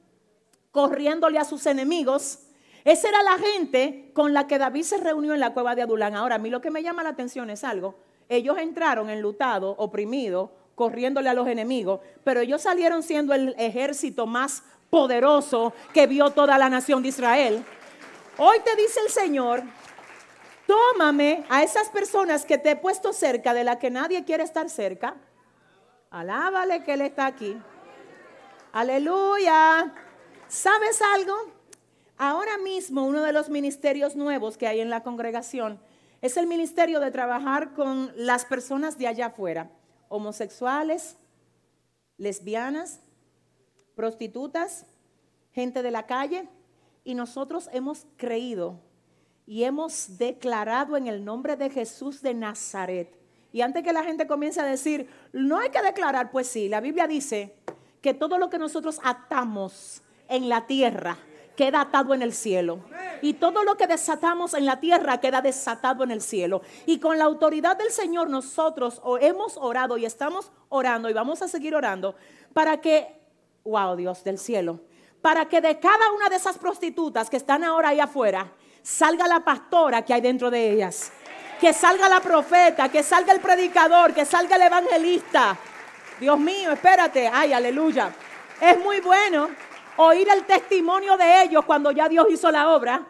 corriéndole a sus enemigos. Esa era la gente con la que David se reunió en la cueva de Adulam. Ahora, a mí lo que me llama la atención es algo. Ellos entraron enlutados, oprimidos, corriéndole a los enemigos, pero ellos salieron siendo el ejército más poderoso que vio toda la nación de Israel. Hoy te dice el Señor, tómame a esas personas que te he puesto cerca, de las que nadie quiere estar cerca. Alábale que Él está aquí. Aleluya. ¿Sabes algo? Ahora mismo uno de los ministerios nuevos que hay en la congregación es el ministerio de trabajar con las personas de allá afuera, homosexuales, lesbianas, prostitutas, gente de la calle, y nosotros hemos creído y hemos declarado en el nombre de Jesús de Nazaret. Y antes que la gente comience a decir, no hay que declarar, pues sí, la Biblia dice que todo lo que nosotros atamos en la tierra queda atado en el cielo. Y todo lo que desatamos en la tierra queda desatado en el cielo. Y con la autoridad del Señor nosotros hemos orado y estamos orando y vamos a seguir orando para que, wow Dios del cielo, para que de cada una de esas prostitutas que están ahora ahí afuera, salga la pastora que hay dentro de ellas. Que salga la profeta, que salga el predicador, que salga el evangelista. Dios mío, espérate. Ay, aleluya. Es muy bueno oír el testimonio de ellos cuando ya Dios hizo la obra.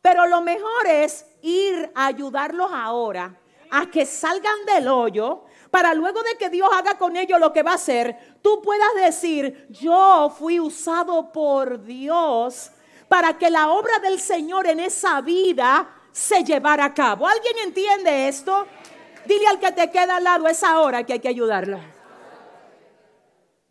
Pero lo mejor es ir a ayudarlos ahora a que salgan del hoyo para luego de que Dios haga con ellos lo que va a hacer, tú puedas decir, yo fui usado por Dios para que la obra del Señor en esa vida se llevara a cabo. ¿Alguien entiende esto? Dile al que te queda al lado, es ahora que hay que ayudarla.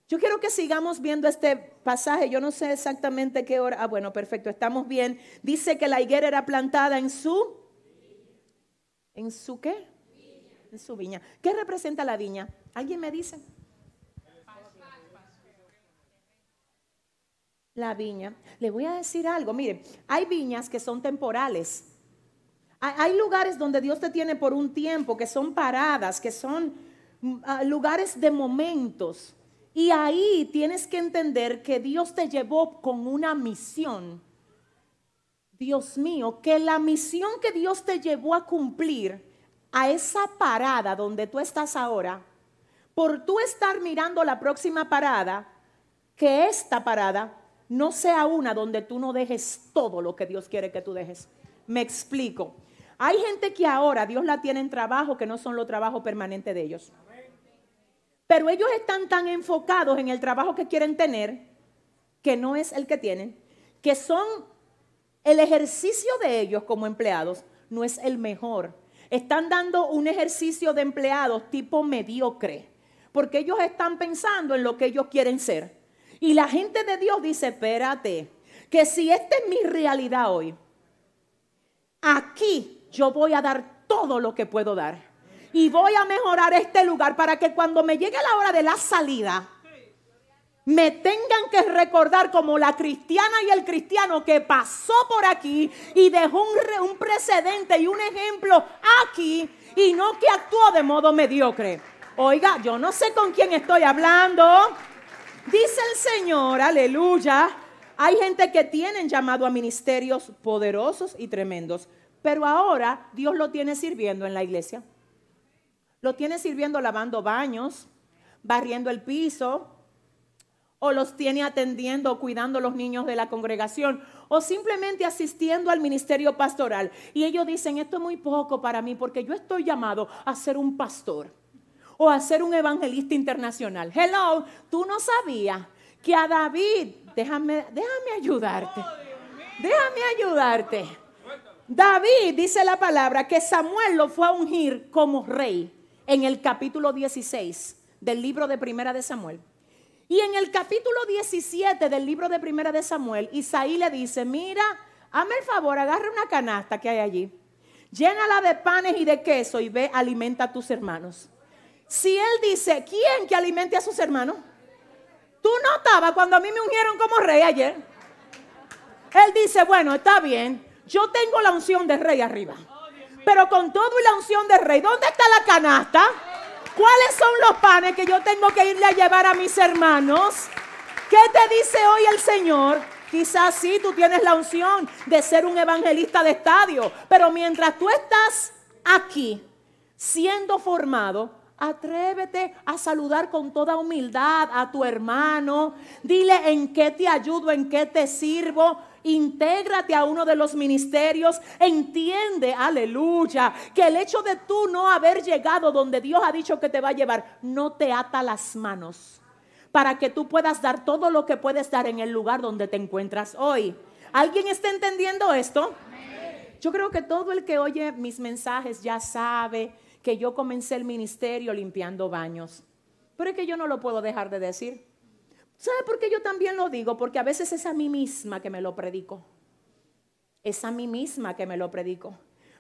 Yo quiero que sigamos viendo este pasaje. Yo no sé exactamente qué hora. Ah, bueno, perfecto, estamos bien. Dice que la higuera era plantada en su... ¿En su qué? En su viña. ¿Qué representa la viña? ¿Alguien me dice? La viña. Le voy a decir algo. Mire, hay viñas que son temporales. Hay lugares donde Dios te tiene por un tiempo, que son paradas, que son mm, ah, lugares de momentos. Y ahí tienes que entender que Dios te llevó con una misión. Dios mío, que la misión que Dios te llevó a cumplir a esa parada donde tú estás ahora, por tú estar mirando la próxima parada, que esta parada no sea una donde tú no dejes todo lo que Dios quiere que tú dejes. Me explico. Hay gente que ahora Dios la tiene en trabajo que no son los trabajos permanentes de ellos. Pero ellos están tan enfocados en el trabajo que quieren tener, que no es el que tienen, que son el ejercicio de ellos como empleados, no es el mejor. Están dando un ejercicio de empleados tipo mediocre, porque ellos están pensando en lo que ellos quieren ser. Y la gente de Dios dice, espérate, que si esta es mi realidad hoy, aquí yo voy a dar todo lo que puedo dar y voy a mejorar este lugar para que cuando me llegue la hora de la salida, me tengan que recordar como la cristiana y el cristiano que pasó por aquí y dejó un, un, precedente y un ejemplo aquí y no que actuó de modo mediocre. Oiga, yo no sé con quién estoy hablando. Dice el Señor, aleluya. Hay gente que tienen llamado a ministerios poderosos y tremendos, pero ahora Dios lo tiene sirviendo en la iglesia. Lo tiene sirviendo lavando baños, barriendo el piso, o los tiene atendiendo o cuidando a los niños de la congregación, o simplemente asistiendo al ministerio pastoral. Y ellos dicen, esto es muy poco para mí porque yo estoy llamado a ser un pastor o a ser un evangelista internacional. Hello, tú no sabías que a David, déjame, déjame ayudarte, déjame ayudarte. David dice la palabra que Samuel lo fue a ungir como rey en el capítulo 16 del libro de Primera de Samuel. Y en el capítulo 17 del libro de Primera de Samuel, Isaí le dice, mira, hazme el favor, agarra una canasta que hay allí, llénala de panes y de queso y ve, alimenta a tus hermanos. Si él dice, ¿quién que alimente a sus hermanos? Tú no cuando a mí me ungieron como rey ayer. Él dice, bueno, está bien, yo tengo la unción de rey arriba pero con todo y la unción del rey. ¿Dónde está la canasta? ¿Cuáles son los panes que yo tengo que irle a llevar a mis hermanos? ¿Qué te dice hoy el Señor? Quizás sí, tú tienes la unción de ser un evangelista de estadio, pero mientras tú estás aquí siendo formado, Atrévete a saludar con toda humildad a tu hermano. Dile en qué te ayudo, en qué te sirvo. Intégrate a uno de los ministerios. Entiende, aleluya, que el hecho de tú no haber llegado donde Dios ha dicho que te va a llevar, no te ata las manos para que tú puedas dar todo lo que puedes dar en el lugar donde te encuentras hoy. ¿Alguien está entendiendo esto? Yo creo que todo el que oye mis mensajes ya sabe que yo comencé el ministerio limpiando baños. Pero es que yo no lo puedo dejar de decir. ¿Sabe por qué yo también lo digo? Porque a veces es a mí misma que me lo predico. Es a mí misma que me lo predico.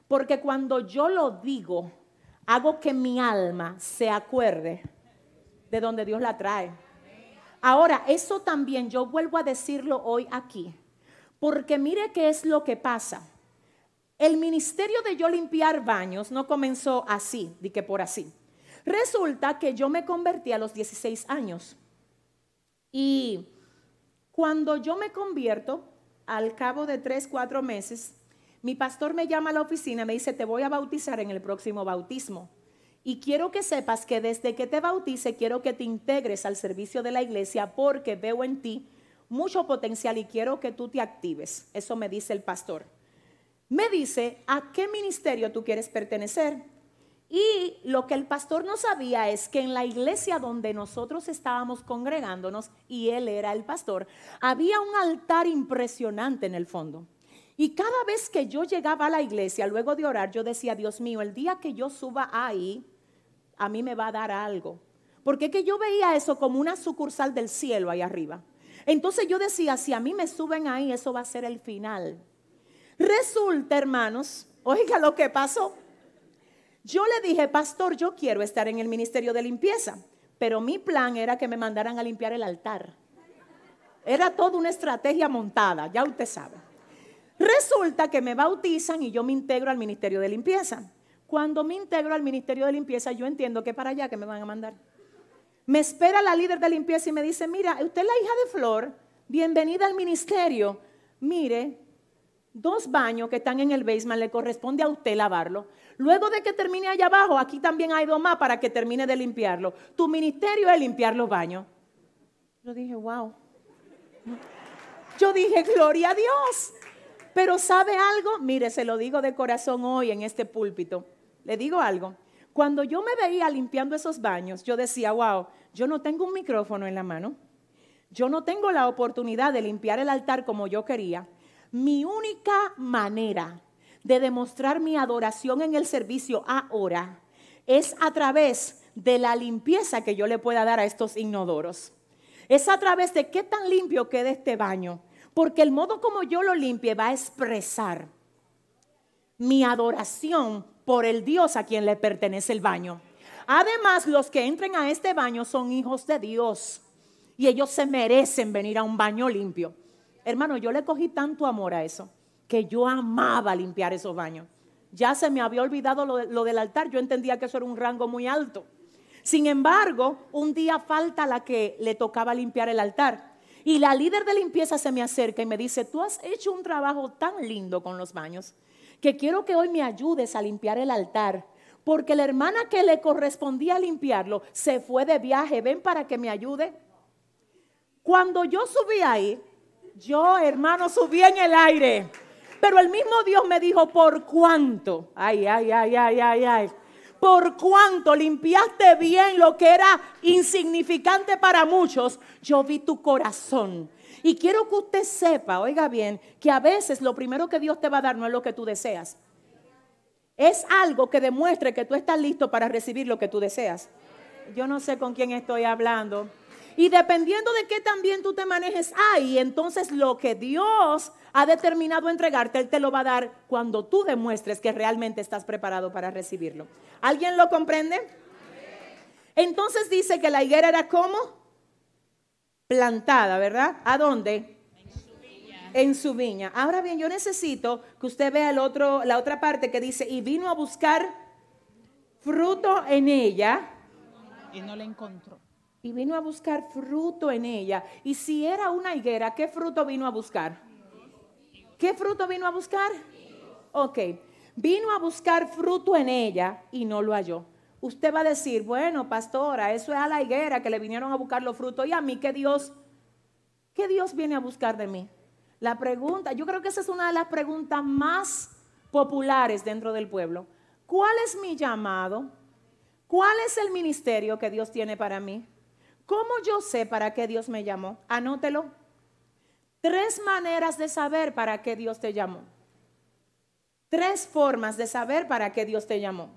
Porque cuando yo lo digo, hago que mi alma se acuerde de donde Dios la trae. Ahora, eso también yo vuelvo a decirlo hoy aquí. Porque mire qué es lo que pasa. El ministerio de yo limpiar baños no comenzó así, di que por así. Resulta que yo me convertí a los 16 años. Y cuando yo me convierto, al cabo de 3, 4 meses, mi pastor me llama a la oficina me dice, te voy a bautizar en el próximo bautismo. Y quiero que sepas que desde que te bautice, quiero que te integres al servicio de la iglesia porque veo en ti mucho potencial y quiero que tú te actives. Eso me dice el pastor me dice a qué ministerio tú quieres pertenecer. Y lo que el pastor no sabía es que en la iglesia donde nosotros estábamos congregándonos, y él era el pastor, había un altar impresionante en el fondo. Y cada vez que yo llegaba a la iglesia, luego de orar, yo decía, Dios mío, el día que yo suba ahí, a mí me va a dar algo. Porque que yo veía eso como una sucursal del cielo ahí arriba. Entonces yo decía, si a mí me suben ahí, eso va a ser el final. Resulta, hermanos, oiga lo que pasó. Yo le dije, pastor, yo quiero estar en el ministerio de limpieza, pero mi plan era que me mandaran a limpiar el altar. Era toda una estrategia montada, ya usted sabe. Resulta que me bautizan y yo me integro al ministerio de limpieza. Cuando me integro al ministerio de limpieza, yo entiendo que para allá que me van a mandar. Me espera la líder de limpieza y me dice, mira, usted es la hija de Flor, bienvenida al ministerio. Mire, dos baños que están en el basement, le corresponde a usted lavarlo. Luego de que termine allá abajo, aquí también hay dos más para que termine de limpiarlo. Tu ministerio es limpiar los baños. Yo dije, wow. Yo dije, gloria a Dios. Pero ¿sabe algo? Mire, se lo digo de corazón hoy en este púlpito. Le digo algo. Cuando yo me veía limpiando esos baños, yo decía, wow, yo no tengo un micrófono en la mano. Yo no tengo la oportunidad de limpiar el altar como yo quería mi única manera de demostrar mi adoración en el servicio ahora es a través de la limpieza que yo le pueda dar a estos inodoros. Es a través de qué tan limpio quede este baño. Porque el modo como yo lo limpie va a expresar mi adoración por el Dios a quien le pertenece el baño. Además, los que entren a este baño son hijos de Dios y ellos se merecen venir a un baño limpio. Hermano, yo le cogí tanto amor a eso que yo amaba limpiar esos baños. Ya se me había olvidado lo, del altar, yo entendía que eso era un rango muy alto. Sin embargo, un día falta la que le tocaba limpiar el altar. Y la líder de limpieza se me acerca y me dice, tú has hecho un trabajo tan lindo con los baños que quiero que hoy me ayudes a limpiar el altar. Porque la hermana que le correspondía limpiarlo se fue de viaje, ven para que me ayude. Cuando yo subí ahí, yo, hermano, subí en el aire. Pero el mismo Dios me dijo, ¿por cuánto? Ay, ay, ay, ay, ay, ay. Por cuánto limpiaste bien lo que era insignificante para muchos, yo vi tu corazón. Y quiero que usted sepa, oiga bien, que a veces lo primero que Dios te va a dar no es lo que tú deseas. Es algo que demuestre que tú estás listo para recibir lo que tú deseas. Yo no sé con quién estoy hablando. Y dependiendo de qué también tú te manejes ahí, entonces lo que Dios ha determinado entregarte, Él te lo va a dar cuando tú demuestres que realmente estás preparado para recibirlo. ¿Alguien lo comprende? Entonces dice que la higuera era como plantada, ¿verdad? ¿A dónde? En su viña. En su viña. Ahora bien, yo necesito que usted vea la otra parte que dice, y vino a buscar fruto en ella. Y no la encontró y vino a buscar fruto en ella. Y si era una higuera, ¿qué fruto vino a buscar? ¿Qué fruto vino a buscar? Ok, vino a buscar fruto en ella y no lo halló. usted va a decir, bueno, pastora, eso es a la higuera que le vinieron a buscar los frutos y a mí que Dios, ¿qué Dios viene a buscar de mí? La pregunta, yo creo que esa es una de las preguntas más populares dentro del pueblo. ¿Cuál es mi llamado? ¿Cuál es el ministerio que Dios tiene para mí? ¿Cómo yo sé para qué Dios me llamó? Anótelo. Tres maneras de saber para qué Dios te llamó. Tres formas de saber para qué Dios te llamó.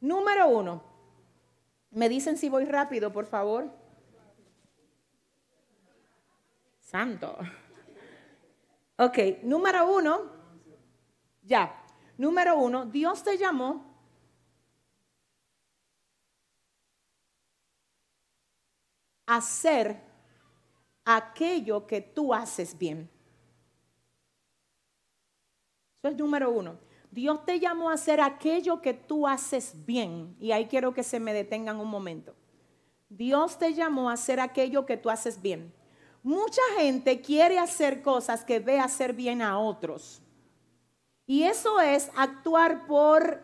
Número uno. Me dicen si voy rápido, por favor. Santo. Ok, número uno. Ya. Número uno, Dios te llamó hacer aquello que tú haces bien. Eso es número uno. Dios te llamó a hacer aquello que tú haces bien. Y ahí quiero que se me detengan un momento. Dios te llamó a hacer aquello que tú haces bien. Mucha gente quiere hacer cosas que ve hacer bien a otros. Y eso es actuar por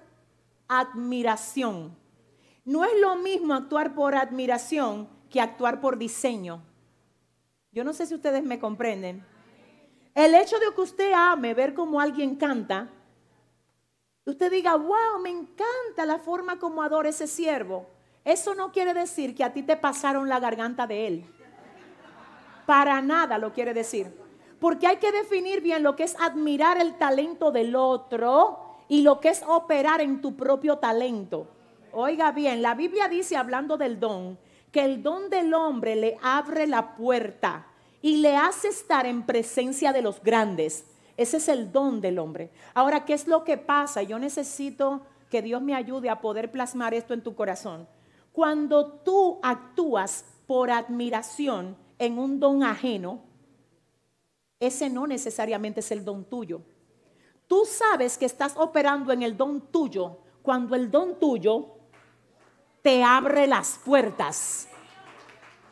admiración. No es lo mismo actuar por admiración actuar por diseño. Yo no sé si ustedes me comprenden. El hecho de que usted ame ver cómo alguien canta, usted diga, wow, me encanta la forma como adora ese siervo. Eso no quiere decir que a ti te pasaron la garganta de él. Para nada lo quiere decir. Porque hay que definir bien lo que es admirar el talento del otro y lo que es operar en tu propio talento. Oiga bien, la Biblia dice, hablando del don, que el don del hombre le abre la puerta y le hace estar en presencia de los grandes. Ese es el don del hombre. Ahora, ¿qué es lo que pasa? Yo necesito que Dios me ayude a poder plasmar esto en tu corazón. Cuando tú actúas por admiración en un don ajeno, ese no necesariamente es el don tuyo. Tú sabes que estás operando en el don tuyo cuando el don tuyo te abre las puertas.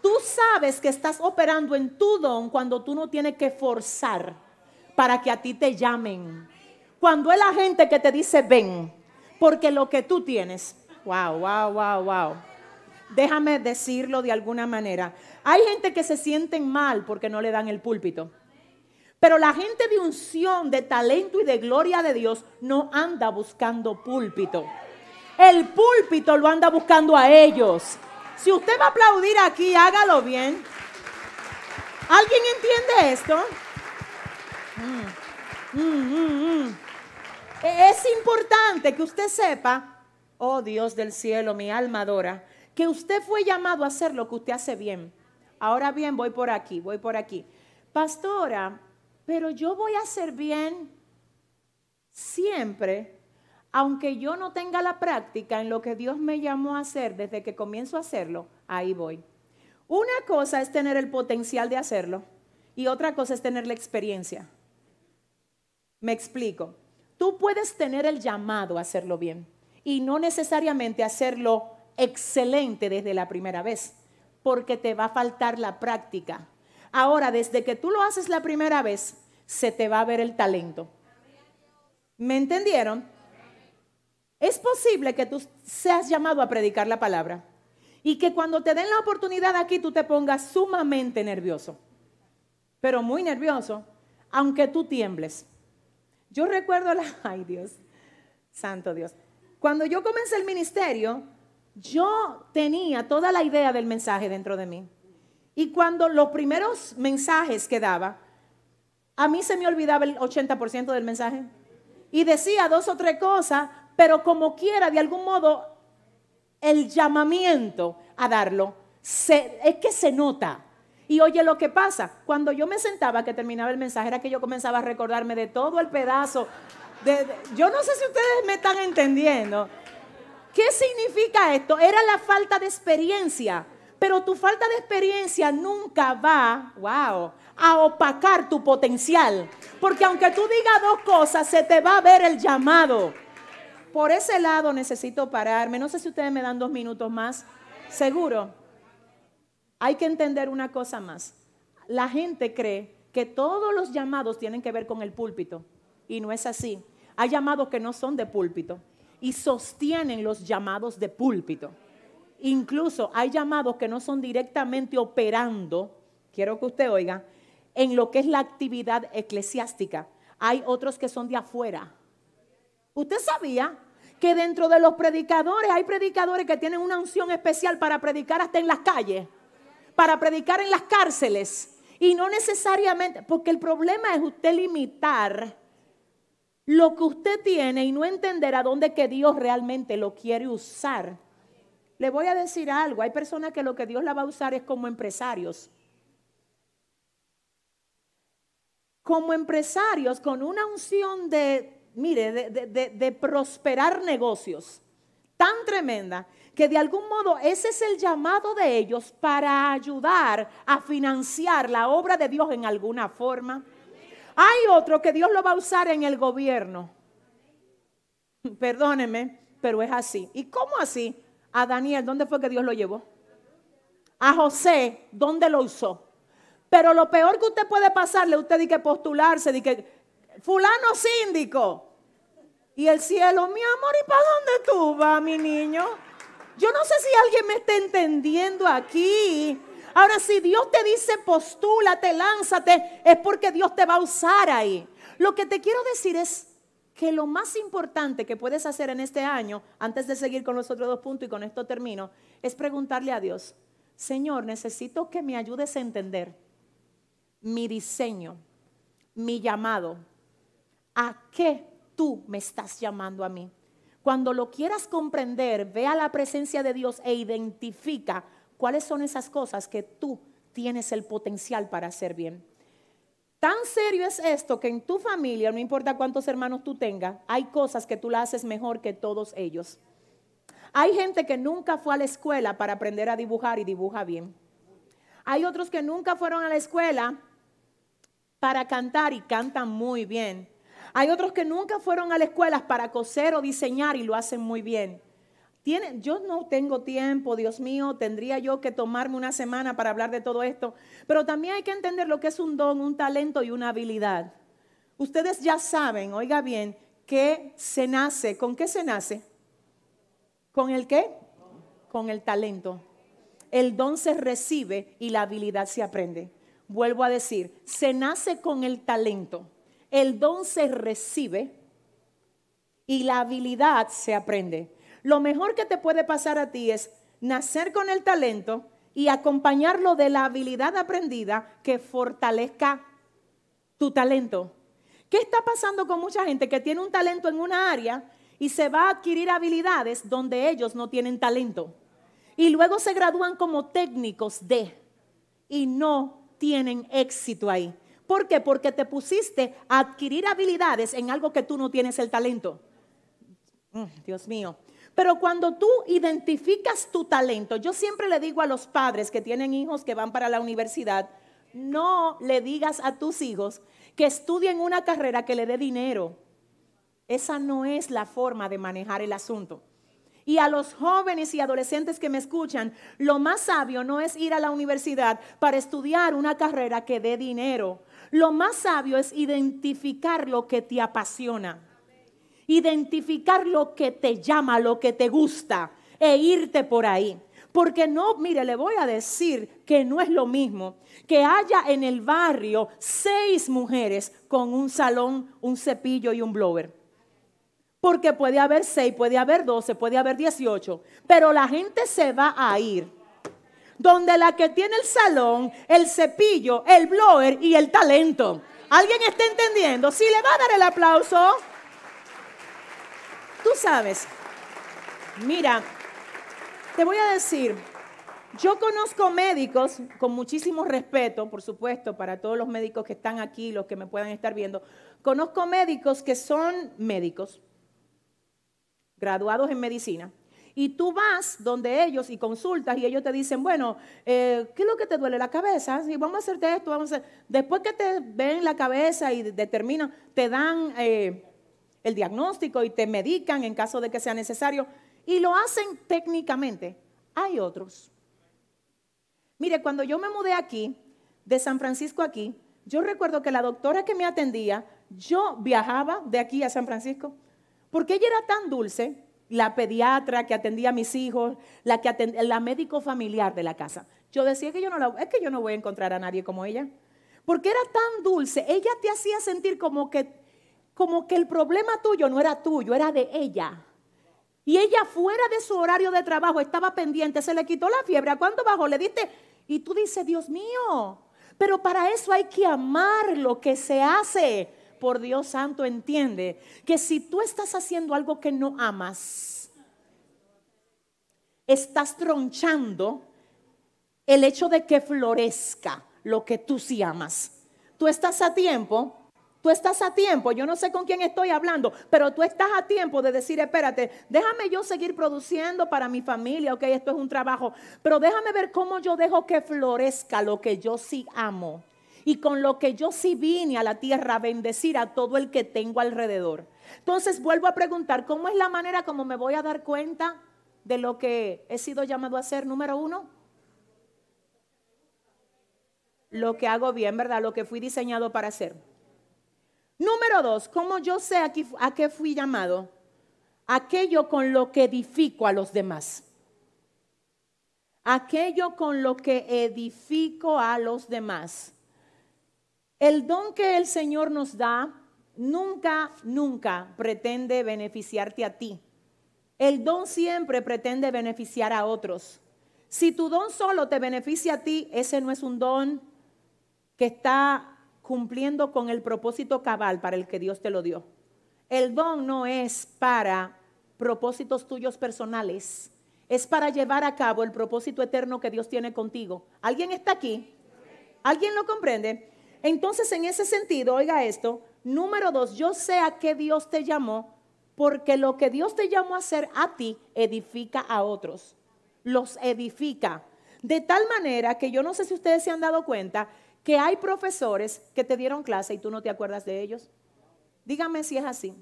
Tú sabes que estás operando en tu don cuando tú no tienes que forzar para que a ti te llamen. Cuando es la gente que te dice ven, porque lo que tú tienes, wow, wow, wow, wow. Déjame decirlo de alguna manera. Hay gente que se sienten mal porque no le dan el púlpito. Pero la gente de unción, de talento y de gloria de Dios no anda buscando púlpito. El púlpito lo anda buscando a ellos. Si usted va a aplaudir aquí, hágalo bien. ¿Alguien entiende esto? Mm, mm, mm, e, es importante que usted sepa, oh Dios del cielo, mi alma adora, que usted fue llamado a hacer lo que usted hace bien. Ahora bien, voy por aquí, voy por aquí. Pastora, pero yo voy a hacer bien siempre aunque yo no tenga la práctica en lo que Dios me llamó a hacer desde que comienzo a hacerlo, ahí voy. Una cosa es tener el potencial de hacerlo y otra cosa es tener la experiencia. Me explico. Tú puedes tener el llamado a hacerlo bien y no necesariamente hacerlo excelente desde la primera vez, porque te va a faltar la práctica. Ahora, desde que tú lo haces la primera vez, se te va a ver el talento. ¿Me entendieron? Es posible que tú seas llamado a predicar la palabra y que cuando te den la oportunidad aquí tú te pongas sumamente nervioso, pero muy nervioso, aunque tú tiembles. Yo recuerdo la, ay Dios, santo Dios, cuando yo comencé el ministerio, yo tenía toda la idea del mensaje dentro de mí. Y cuando los primeros mensajes que daba, a mí se me olvidaba el 80% del mensaje. Y decía dos o tres cosas, pero como quiera, de algún modo, el llamamiento a darlo es que se nota. Y oye lo que pasa, cuando yo me sentaba que terminaba el mensaje era que yo comenzaba a recordarme de todo el pedazo. yo no sé si ustedes me están entendiendo. ¿Qué significa esto? Era la falta de experiencia. Pero tu falta de experiencia nunca va, wow, a opacar tu potencial. Porque aunque tú digas dos cosas, se te va a ver el llamado. Por ese lado necesito pararme. No sé si ustedes me dan dos minutos más. Seguro. Hay que entender una cosa más. La gente cree que todos los llamados tienen que ver con el púlpito. Y no es así. Hay llamados que no son de púlpito. y sostienen los llamados de púlpito. Incluso hay llamados que no son directamente operando, quiero que usted oiga, en lo que es la actividad eclesiástica. Hay otros que son de afuera. ¿Usted sabía que dentro de los predicadores hay predicadores que tienen una unción especial para predicar hasta en las calles, para predicar en las cárceles? Y no necesariamente, porque el problema es usted limitar lo que usted tiene y no entender a dónde que Dios realmente lo quiere usar. Le voy a decir algo, hay personas que lo que Dios la va a usar es como empresarios. Como empresarios con una unción de, mire, de, prosperar negocios tan tremenda que de algún modo ese es el llamado de ellos para ayudar a financiar la obra de Dios en alguna forma. Hay otro que Dios lo va a usar en el gobierno. Perdóneme, pero es así. ¿Y cómo así? A Daniel, ¿dónde fue que Dios lo llevó? A José, ¿dónde lo usó? Pero lo peor que usted puede pasarle, usted dice que postularse, de que fulano síndico. Y el cielo, mi amor, ¿y para dónde tú vas, mi niño? Yo no sé si alguien me está entendiendo aquí. Ahora, si Dios te dice postúlate, lánzate, es porque Dios te va a usar ahí. Lo que te quiero decir es que lo más importante que puedes hacer en este año, antes de seguir con los otros dos puntos y con esto termino, es preguntarle a Dios, Señor, necesito que me ayudes a entender mi diseño, mi llamado, a qué tú me estás llamando a mí. Cuando lo quieras comprender, ve a la presencia de Dios e identifica ¿Cuáles son esas cosas que tú tienes el potencial para hacer bien? Tan serio es esto que en tu familia, no importa cuántos hermanos tú tengas, hay cosas que tú la haces mejor que todos ellos. Hay gente que nunca fue a la escuela para aprender a dibujar y dibuja bien. Hay otros que nunca fueron a la escuela para cantar y cantan muy bien. Hay otros que nunca fueron a la escuela para coser o diseñar y lo hacen muy bien yo no tengo tiempo, Dios mío, tendría yo que tomarme una semana para hablar de todo esto, pero también hay que entender lo que es un don, un talento y una habilidad. Ustedes ya saben, oiga bien, que se nace, ¿con qué se nace? ¿Con el qué? Con el talento. El don se recibe y la habilidad se aprende. Vuelvo a decir, se nace con el talento. El don se recibe y la habilidad se aprende. Lo mejor que te puede pasar a ti es nacer con el talento y acompañarlo de la habilidad aprendida que fortalezca tu talento. ¿Qué está pasando con mucha gente que tiene un talento en una área y se va a adquirir habilidades donde ellos no tienen talento? Y luego se gradúan como técnicos de y no tienen éxito ahí. ¿Por qué? Porque te pusiste a adquirir habilidades en algo que tú no tienes el talento. Mm, Dios mío. Pero cuando tú identificas tu talento, yo siempre le digo a los padres que tienen hijos que van para la universidad, no le digas a tus hijos que estudien una carrera que le dé dinero. Esa no es la forma de manejar el asunto. Y a los jóvenes y adolescentes que me escuchan, lo más sabio no es ir a la universidad para estudiar una carrera que dé dinero. Lo más sabio es identificar lo que te apasiona identificar lo que te llama, lo que te gusta e irte por ahí. Porque no, mire, le voy a decir que no es lo mismo que haya en el barrio seis mujeres con un salón, un cepillo y un blower. Porque puede haber seis, puede haber doce, puede haber dieciocho. Pero la gente se va a ir. Donde la que tiene el salón, el cepillo, el blower y el talento. ¿Alguien está entendiendo? Si le va a dar el aplauso. Tú sabes, mira, te voy a decir, yo conozco médicos con muchísimo respeto, por supuesto, para todos los médicos que están aquí, los que me puedan estar viendo. Conozco médicos que son médicos, graduados en medicina. Y tú vas donde ellos y consultas y ellos te dicen, bueno, eh, ¿qué es lo que te duele la cabeza? Si vamos a hacerte esto, vamos a hacer... Después que te ven la cabeza y determinan, te dan eh, el diagnóstico y te medican en caso de que sea necesario y lo hacen técnicamente. Hay otros. Mire, cuando yo me mudé aquí, de San Francisco aquí, yo recuerdo que la doctora que me atendía, yo viajaba de aquí a San Francisco, porque ella era tan dulce la pediatra que atendía a mis hijos, la, que atendía, la médico familiar de la casa. Yo decía que yo no la, es que yo no voy a encontrar a nadie como ella. Porque era tan dulce, ella te hacía sentir como que, como que el problema tuyo no era tuyo, era de ella. Y ella fuera de su horario de trabajo estaba pendiente, se le quitó la fiebre. ¿A cuánto bajó? Le diste. Y tú dices, Dios mío, pero para eso hay que amar lo que se hace. Por Dios santo, entiende que si tú estás haciendo algo que no amas, estás tronchando el hecho de que florezca lo que tú sí amas. Tú estás a tiempo Tú estás a tiempo, yo no sé con quién estoy hablando, pero tú estás a tiempo de decir, espérate, déjame yo seguir produciendo para mi familia, ok, esto es un trabajo, pero déjame ver cómo yo dejo que florezca lo que yo sí amo y con lo que yo sí vine a la tierra a bendecir a todo el que tengo alrededor. Entonces vuelvo a preguntar, ¿cómo es la manera como me voy a dar cuenta de lo que he sido llamado a hacer? Número uno, lo que hago bien, ¿verdad? Lo que fui diseñado para hacer. Número dos, ¿cómo yo sé a qué fui llamado? Aquello con lo que edifico a los demás. Aquello con lo que edifico a los demás. El don que el Señor nos da nunca, nunca pretende beneficiarte a ti. El don siempre pretende beneficiar a otros. Si tu don solo te beneficia a ti, ese no es un don que está cumpliendo con el propósito cabal para el que Dios te lo dio. El don no es para propósitos tuyos personales, es para llevar a cabo el propósito eterno que Dios tiene contigo. ¿Alguien está aquí? ¿Alguien lo comprende? Entonces, en ese sentido, oiga esto, número dos, yo sé a qué Dios te llamó, porque lo que Dios te llamó a hacer a ti edifica a otros, los edifica. De tal manera que yo no sé si ustedes se han dado cuenta que hay profesores que te dieron clase y tú no te acuerdas de ellos. Dígame si es así.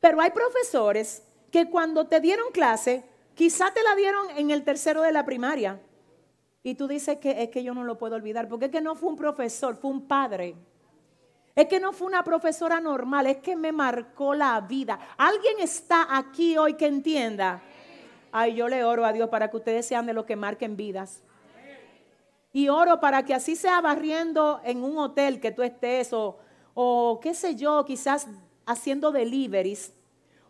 Pero hay profesores que cuando te dieron clase, quizá te la dieron en el tercero de la primaria. Y tú dices que es que yo no lo puedo olvidar, porque es que no fue un profesor, fue un padre. Es que no fue una profesora normal, es que me marcó la vida. ¿Alguien está aquí hoy que entienda? Ay, yo le oro a Dios para que ustedes sean de los que marquen vidas. Y oro para que así sea barriendo en un hotel que tú estés o, o qué sé yo, quizás haciendo deliveries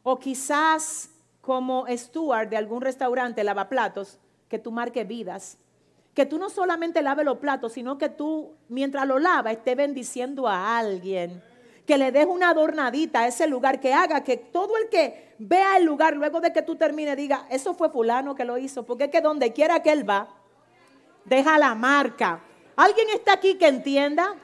o quizás como steward de algún restaurante, lavaplatos, que tú marques vidas. Que tú no solamente laves los platos, sino que tú, mientras lo lava, esté bendiciendo a alguien. Que le des una adornadita a ese lugar, que haga que todo el que vea el lugar luego de que tú termines diga, eso fue fulano que lo hizo. Porque es que donde quiera que él va, deja la marca. ¿Alguien está aquí que entienda?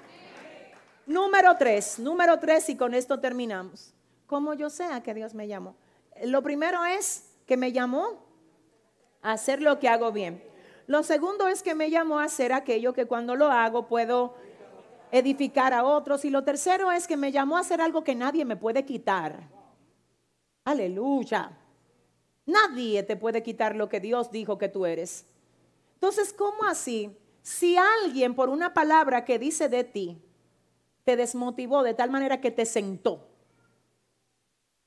Número tres, número tres y con esto terminamos. ¿Cómo yo sé a que Dios me llamó? Lo primero es que me llamó a hacer lo que hago bien. Lo segundo es que me llamó a hacer aquello que cuando lo hago puedo edificar a otros. Y lo tercero es que me llamó a hacer algo que nadie me puede quitar. Aleluya. Nadie te puede quitar lo que Dios dijo que tú eres. Entonces, ¿cómo así? Si alguien por una palabra que dice de ti te desmotivó de tal manera que te sentó,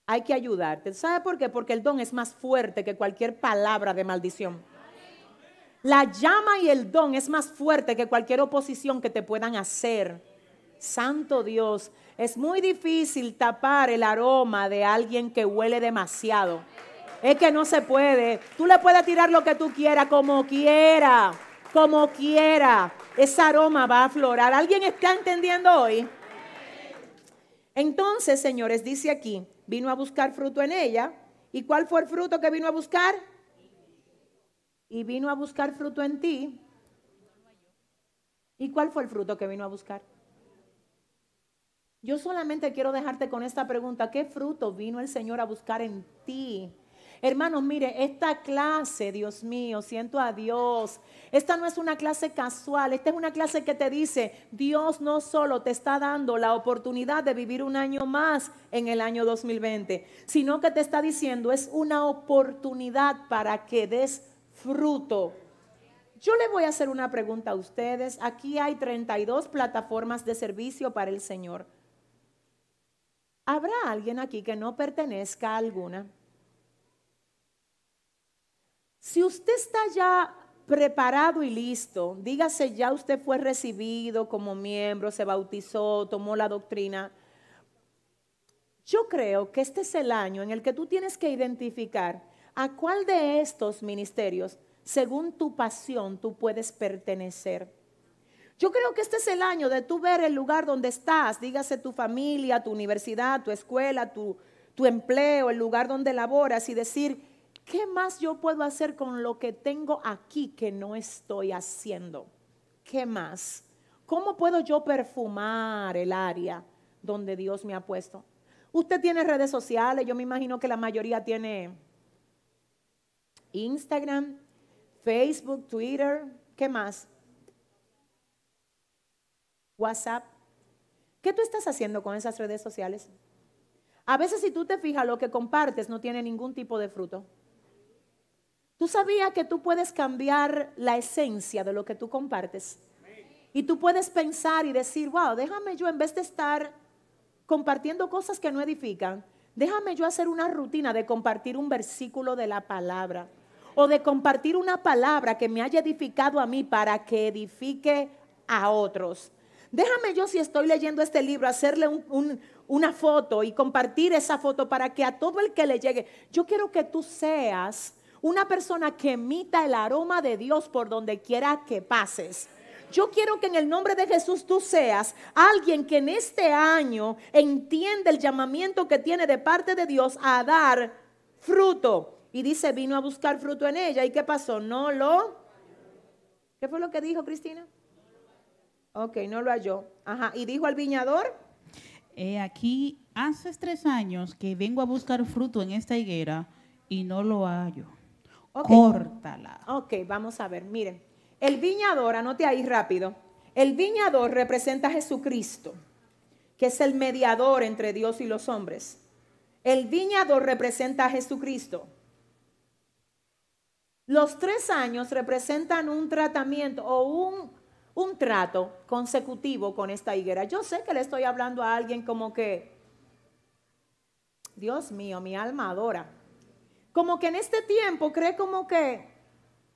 hay que ayudarte. ¿Sabe por qué? Porque el don es más fuerte que cualquier palabra de maldición. La llama y el don es más fuerte que cualquier oposición que te puedan hacer. Santo Dios, es muy difícil tapar el aroma de alguien que huele demasiado. Es que no se puede. Tú le puedes tirar lo que tú quieras, como quiera, como quiera. Ese aroma va a aflorar. ¿Alguien está entendiendo hoy? Entonces, señores, dice aquí, vino a buscar fruto en ella. ¿Y cuál fue el fruto que vino a buscar? Y vino a buscar fruto en ti. ¿Y cuál fue el fruto que vino a buscar? Yo solamente quiero dejarte con esta pregunta. ¿Qué fruto vino el Señor a buscar en ti? Hermanos, mire, esta clase, Dios mío, siento a Dios. Esta no es una clase casual, esta es una clase que te dice, Dios no solo te está dando la oportunidad de vivir un año más en el año 2020, sino que te está diciendo, es una oportunidad para que des fruto. Yo le voy a hacer una pregunta a ustedes. Aquí hay 32 plataformas de servicio para el Señor. ¿Habrá alguien aquí que no pertenezca a alguna? Si usted está ya preparado y listo, dígase ya usted fue recibido como miembro, se bautizó, tomó la doctrina. Yo creo que este es el año en el que tú tienes que identificar a cuál de estos ministerios, según tu pasión, tú puedes pertenecer. Yo creo que este es el año de tú ver el lugar donde estás, dígase tu familia, tu universidad, tu escuela, tu, tu empleo, el lugar donde laboras y decir, ¿qué más yo puedo hacer con lo que tengo aquí que no estoy haciendo? ¿Qué más? ¿Cómo puedo yo perfumar el área donde Dios me ha puesto? Usted tiene redes sociales, yo me imagino que la mayoría tiene Instagram, Facebook, Twitter, ¿qué más? WhatsApp. ¿Qué tú estás haciendo con esas redes sociales? A veces si tú te fijas, lo que compartes no tiene ningún tipo de fruto. ¿Tú sabías que tú puedes cambiar la esencia de lo que tú compartes? Y tú puedes pensar y decir, wow, déjame yo en vez de estar compartiendo cosas que no edifican, déjame yo hacer una rutina de compartir un versículo de la palabra o de compartir una palabra que me haya edificado a mí para que edifique a otros. Déjame yo si estoy leyendo este libro, hacerle una foto y compartir esa foto para que a todo el que le llegue, yo quiero que tú seas una persona que emita el aroma de Dios por donde quiera que pases. Yo quiero que en el nombre de Jesús tú seas alguien que en este año entiende el llamamiento que tiene de parte de Dios a dar fruto. Y dice, vino a buscar fruto en ella. ¿Y qué pasó? No lo... ¿Qué fue lo que dijo Cristina? Ok, no lo halló. Ajá. ¿Y dijo al viñador? aquí, hace tres años que vengo a buscar fruto en esta higuera y no lo hallo. Córtala. Ok, vamos a ver, miren. El viñador, anote ahí rápido. El viñador representa a Jesucristo, que es el mediador entre Dios y los hombres. El viñador representa a Jesucristo. Los tres años representan un tratamiento o un, un trato consecutivo con esta higuera. Yo sé que le estoy hablando a alguien como que, Dios mío, mi alma adora como que en este tiempo cree como que,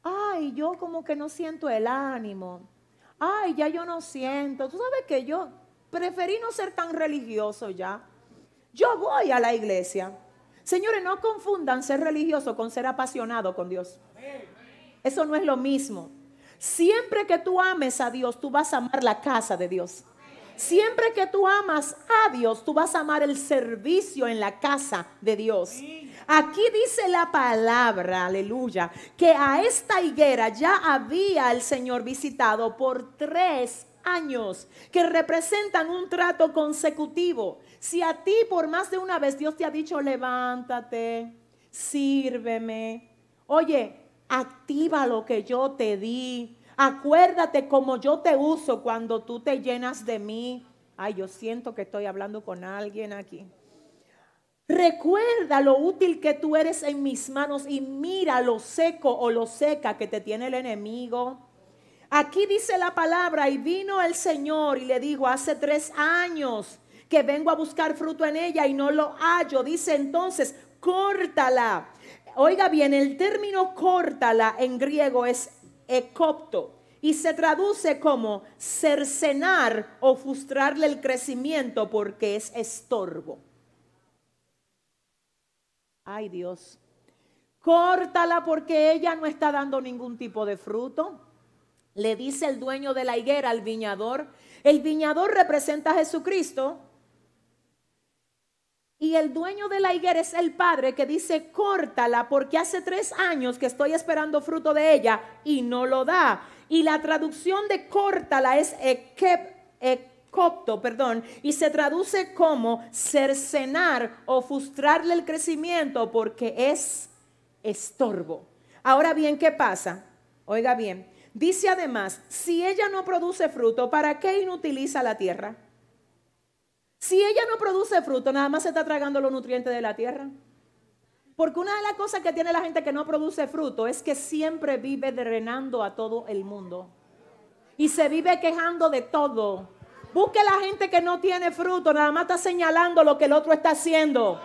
ay, yo como que no siento el ánimo. Ay, ya yo no siento. Tú sabes que yo preferí no ser tan religioso ya. Yo voy a la iglesia. Señores, no confundan ser religioso con ser apasionado con Dios. Eso no es lo mismo. Siempre que tú ames a Dios, tú vas a amar la casa de Dios. Siempre que tú amas a Dios, tú vas a amar el servicio en la casa de Dios. Aquí dice la palabra, aleluya, que a esta higuera ya había el Señor visitado por tres años, que representan un trato consecutivo. Si a ti por más de una vez Dios te ha dicho, levántate, sírveme, oye, activa lo que yo te di, Acuérdate como yo te uso cuando tú te llenas de mí. Ay, yo siento que estoy hablando con alguien aquí. Recuerda lo útil que tú eres en mis manos y mira lo seco o lo seca que te tiene el enemigo. Aquí dice la palabra y vino el Señor y le dijo, hace tres años que vengo a buscar fruto en ella y no lo hallo. Dice entonces, córtala. Oiga bien, el término córtala en griego es ecopto y se traduce como cercenar o frustrarle el crecimiento porque es estorbo. Ay Dios, córtala porque ella no está dando ningún tipo de fruto. Le dice el dueño de la higuera al viñador. El viñador representa a Jesucristo y el dueño de la higuera es el padre que dice, córtala porque hace tres años que estoy esperando fruto de ella y no lo da. Y la traducción de córtala es ecopto, perdón, y se traduce como cercenar o frustrarle el crecimiento porque es estorbo. Ahora bien, ¿qué pasa? Oiga bien, dice además, si ella no produce fruto, ¿para qué inutiliza la tierra? Si ella no produce fruto, nada más se está tragando los nutrientes de la tierra. Porque una de las cosas que tiene la gente que no produce fruto es que siempre vive drenando a todo el mundo. Y se vive quejando de todo. Busque la gente que no tiene fruto, nada más está señalando lo que el otro está haciendo.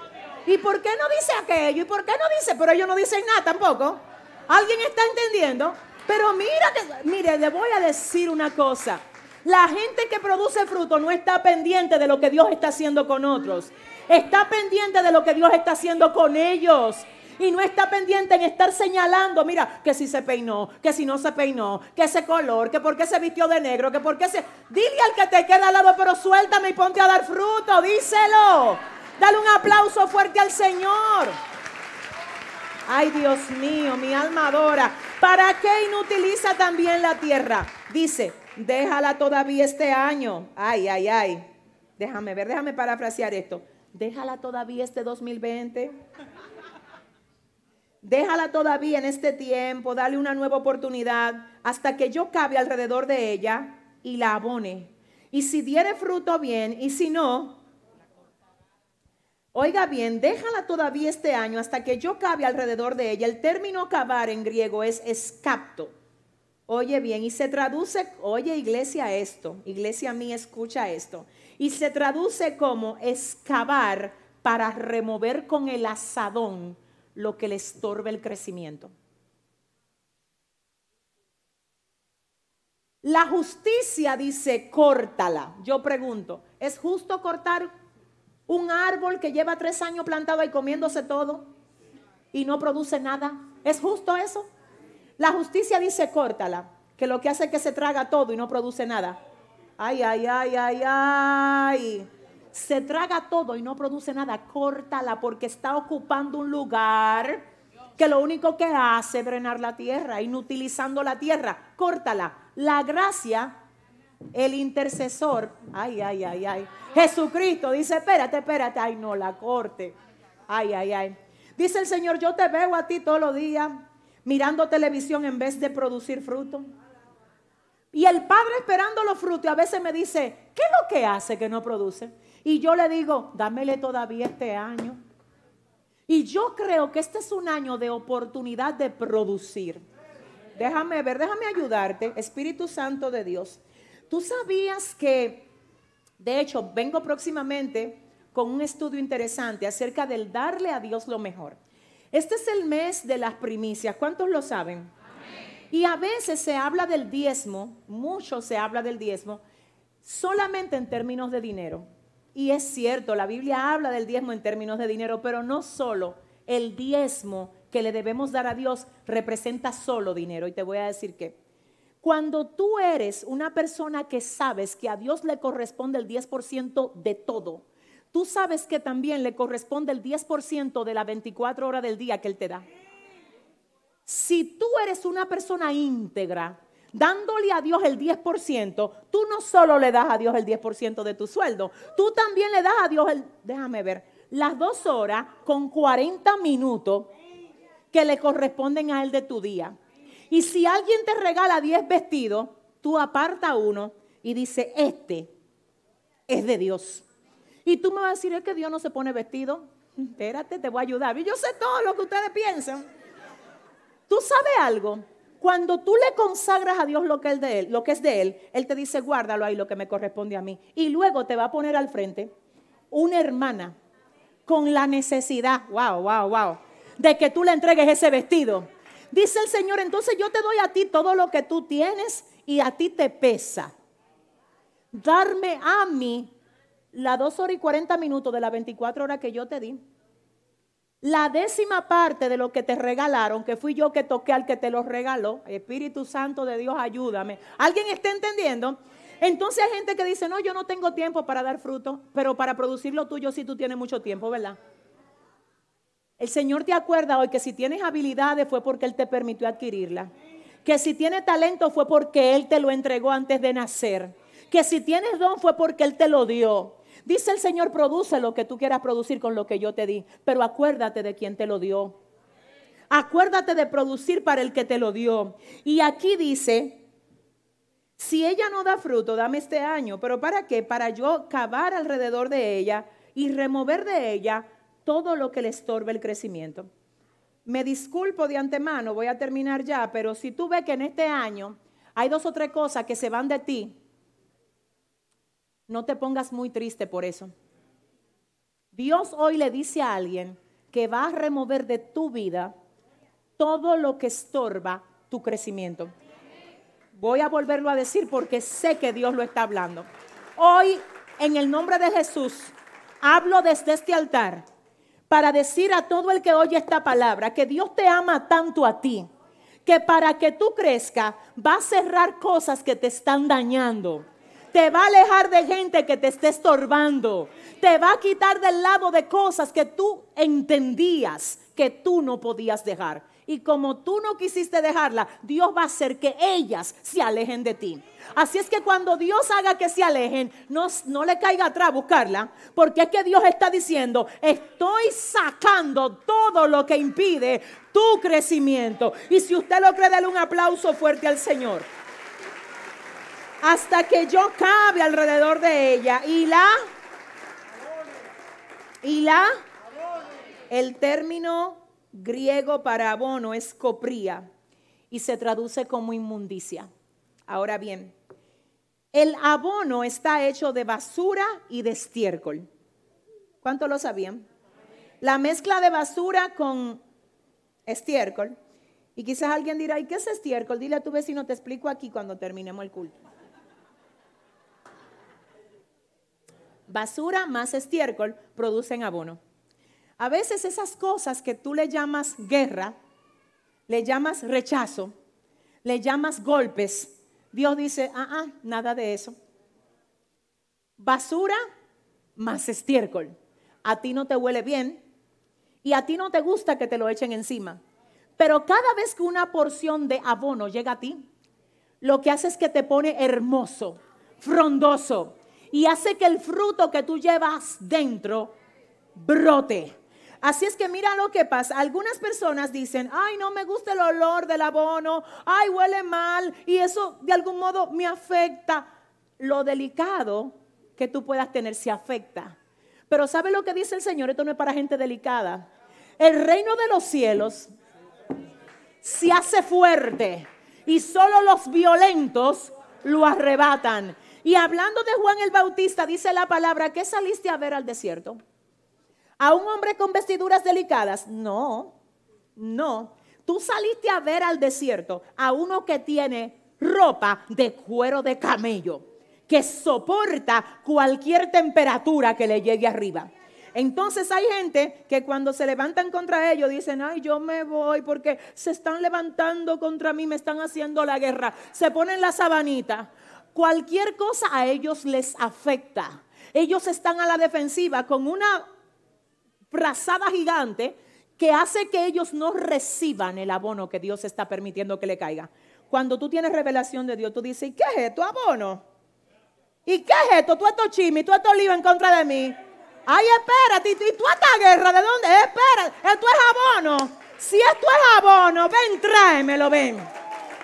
¿Y por qué no dice aquello? ¿Y por qué no dice? Pero ellos no dicen nada tampoco. ¿Alguien está entendiendo? Pero mira, mire, le voy a decir una cosa. La gente que produce fruto no está pendiente de lo que Dios está haciendo con otros. Está pendiente de lo que Dios está haciendo con ellos. Y no está pendiente en estar señalando, mira, que si se peinó, que si no se peinó, que ese color, que por qué se vistió de negro, que por qué se... Dile al que te queda al lado, pero suéltame y ponte a dar fruto, díselo. Dale un aplauso fuerte al Señor. Ay, Dios mío, mi alma adora. ¿Para qué inutiliza también la tierra? Dice, déjala todavía este año. Ay, ay, ay. Déjame ver, déjame parafrasear esto. Déjala todavía este 2020. Déjala todavía en este tiempo, dale una nueva oportunidad hasta que yo cabe alrededor de ella y la abone. Y si diere fruto bien, y si no, oiga bien, déjala todavía este año hasta que yo cabe alrededor de ella. El término cavar en griego es escapto. Oye bien, y se traduce, oye iglesia esto, iglesia mía escucha esto, y se traduce como excavar para remover con el asadón lo que le estorbe el crecimiento. La justicia dice, córtala. Yo pregunto, ¿es justo cortar un árbol que lleva tres años plantado y comiéndose todo y no produce nada? ¿Es justo eso? La justicia dice, córtala, que lo que hace es que se traga todo y no produce nada. Ay, ay, ay, ay, ay se traga todo y no produce nada, córtala porque está ocupando un lugar que lo único que hace es drenar la tierra, inutilizando la tierra, córtala. La gracia, el intercesor, ay, ay, ay, ay. Jesucristo dice, espérate, espérate, ay, no, la corte. Ay, ay, ay. Dice el Señor, yo te veo a ti todos los días mirando televisión en vez de producir fruto. Y el Padre esperando los frutos y a veces me dice, ¿qué es lo que hace que no produce? Y yo le digo, dámele todavía este año. Y yo creo que este es un año de oportunidad de producir. Déjame ver, déjame ayudarte, Espíritu Santo de Dios. Tú sabías que, de hecho, vengo próximamente con un estudio interesante acerca del darle a Dios lo mejor. Este es el mes de las primicias. ¿Cuántos lo saben? Y a veces se habla del diezmo, mucho se habla del diezmo, solamente en términos de dinero. Y es cierto, la Biblia habla del diezmo en términos de dinero, pero no solo el diezmo que le debemos dar a Dios representa solo dinero. Y te voy a decir que cuando tú eres una persona que sabes que a Dios le corresponde el 10% de todo, tú sabes que también le corresponde el 10% de las 24 horas del día que Él te da. Si tú eres una persona íntegra, dándole a Dios el 10%, tú no solo le das a Dios el 10% de tu sueldo, tú también le das a Dios el, déjame ver, las dos horas con 40 minutos que le corresponden a Él de tu día. Y si alguien te regala 10 vestidos, tú aparta uno y dice, este es de Dios. Y tú me vas a decir, es que Dios no se pone vestido. Espérate, te voy a ayudar. Y yo sé todo lo que ustedes piensan. ¿Tú sabes algo? Cuando tú le consagras a Dios lo que, es de él, lo que es de Él, Él te dice, guárdalo ahí lo que me corresponde a mí. Y luego te va a poner al frente una hermana con la necesidad, wow, wow, wow, de que tú le entregues ese vestido. Dice el Señor, entonces yo te doy a ti todo lo que tú tienes y a ti te pesa. Darme a mí las dos horas y 40 minutos de las 24 horas que yo te di la décima parte de lo que te regalaron, que fui yo que toqué al que te lo regaló, Espíritu Santo de Dios, ayúdame. ¿Alguien está entendiendo? Entonces hay gente que dice, no, yo no tengo tiempo para dar fruto, pero para producir lo tuyo sí tú tienes mucho tiempo, ¿verdad? El Señor te acuerda hoy que si tienes habilidades fue porque Él te permitió adquirirla. Que si tienes talento fue porque Él te lo entregó antes de nacer. Que si tienes don fue porque Él te lo dio. Dice el Señor, produce lo que tú quieras producir con lo que yo te di, pero acuérdate de quien te lo dio. Acuérdate de producir para el que te lo dio. Y aquí dice, si ella no da fruto, dame este año, pero ¿para qué? Para yo cavar alrededor de ella y remover de ella todo lo que le estorbe el crecimiento. Me disculpo de antemano, voy a terminar ya, pero si tú ves que en este año hay dos o tres cosas que se van de ti, no te pongas muy triste por eso. Dios hoy le dice a alguien que va a remover de tu vida todo lo que estorba tu crecimiento. Voy a volverlo a decir porque sé que Dios lo está hablando. Hoy, en el nombre de Jesús, hablo desde este altar para decir a todo el que oye esta palabra que Dios te ama tanto a ti, que para que tú crezcas va a cerrar cosas que te están dañando. Te va a alejar de gente que te esté estorbando. Te va a quitar del lado de cosas que tú entendías que tú no podías dejar. Y como tú no quisiste dejarla, Dios va a hacer que ellas se alejen de ti. Así es que cuando Dios haga que se alejen, no, no le caiga atrás buscarla, porque es que Dios está diciendo, estoy sacando todo lo que impide tu crecimiento. Y si usted lo cree, dale un aplauso fuerte al Señor. Hasta que yo cabe alrededor de ella y la... Y la... El término griego para abono es copría y se traduce como inmundicia. Ahora bien, el abono está hecho de basura y de estiércol. ¿Cuánto lo sabían? La mezcla de basura con estiércol. Y quizás alguien dirá, ¿y qué es estiércol? Dile a tu vecino, te explico aquí cuando terminemos el culto. Basura más estiércol producen abono. A veces esas cosas que tú le llamas guerra, le llamas rechazo, le llamas golpes, Dios dice, ah, ah, nada de eso. Basura más estiércol. A ti no te huele bien y a ti no te gusta que te lo echen encima. Pero cada vez que una porción de abono llega a ti, lo que hace es que te pone hermoso, frondoso y hace que el fruto que tú llevas dentro brote. Así es que mira lo que pasa. Algunas personas dicen, ay, no me gusta el olor del abono, ay, huele mal y eso de algún modo me afecta. Lo delicado que tú puedas tener se afecta. Pero ¿sabe lo que dice el Señor? Esto no es para gente delicada. El reino de los cielos se hace fuerte y solo los violentos lo arrebatan. Y hablando de Juan el Bautista, dice la palabra, ¿qué saliste a ver al desierto? ¿A un hombre con vestiduras delicadas? No, no. Tú saliste a ver al desierto a uno que tiene ropa de cuero de camello, que soporta cualquier temperatura que le llegue arriba. Entonces hay gente que cuando se levantan contra ellos dicen, ay, yo me voy porque se están levantando contra mí, me están haciendo la guerra. Se ponen la sabanita. Cualquier cosa a ellos les afecta. Ellos están a la defensiva con una brazada gigante que hace que ellos no reciban el abono que Dios está permitiendo que le caiga. Cuando tú tienes revelación de Dios, tú dices, ¿qué es esto, abono? ¿Y qué es esto? Tú esto chisme, tú esto lío en contra de mí. Ay, espérate, ¿y tú esta guerra de dónde? Espera, esto es abono. Si esto es abono, ven, tráemelo, ven.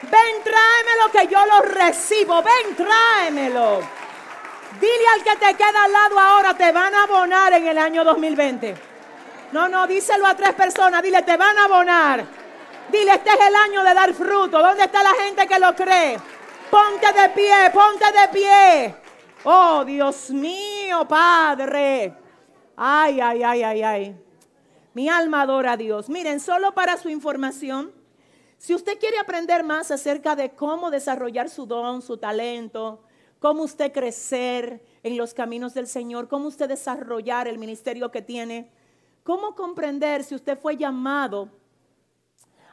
Ven, tráemelo que yo lo recibo. Ven, tráemelo. Dile al que te queda al lado ahora, te van a abonar en el año 2020. No, no, díselo a tres personas. Dile, te van a abonar. Dile, este es el año de dar fruto. ¿Dónde está la gente que lo cree? Ponte de pie, ponte de pie. Oh, Dios mío, Padre. Ay, ay, ay, ay, ay. Mi alma adora a Dios. Miren, solo para su información, si usted quiere aprender más acerca de cómo desarrollar su don, su talento, cómo usted crecer en los caminos del Señor, cómo usted desarrollar el ministerio que tiene, ¿Cómo comprender si usted fue llamado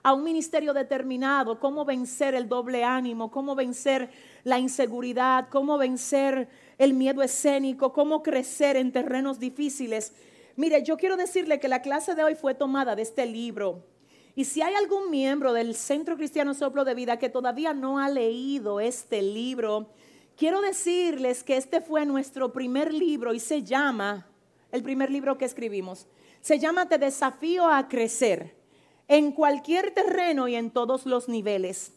a un ministerio determinado? ¿Cómo vencer el doble ánimo? ¿Cómo vencer la inseguridad? ¿Cómo vencer el miedo escénico? ¿Cómo crecer en terrenos difíciles? Mire, yo quiero decirle que la clase de hoy fue tomada de este libro. Y si hay algún miembro del Centro Cristiano Soplo de Vida que todavía no ha leído este libro, quiero decirles que este fue nuestro primer libro y se llama, el primer libro que escribimos, se llama Te desafío a crecer en cualquier terreno y en todos los niveles.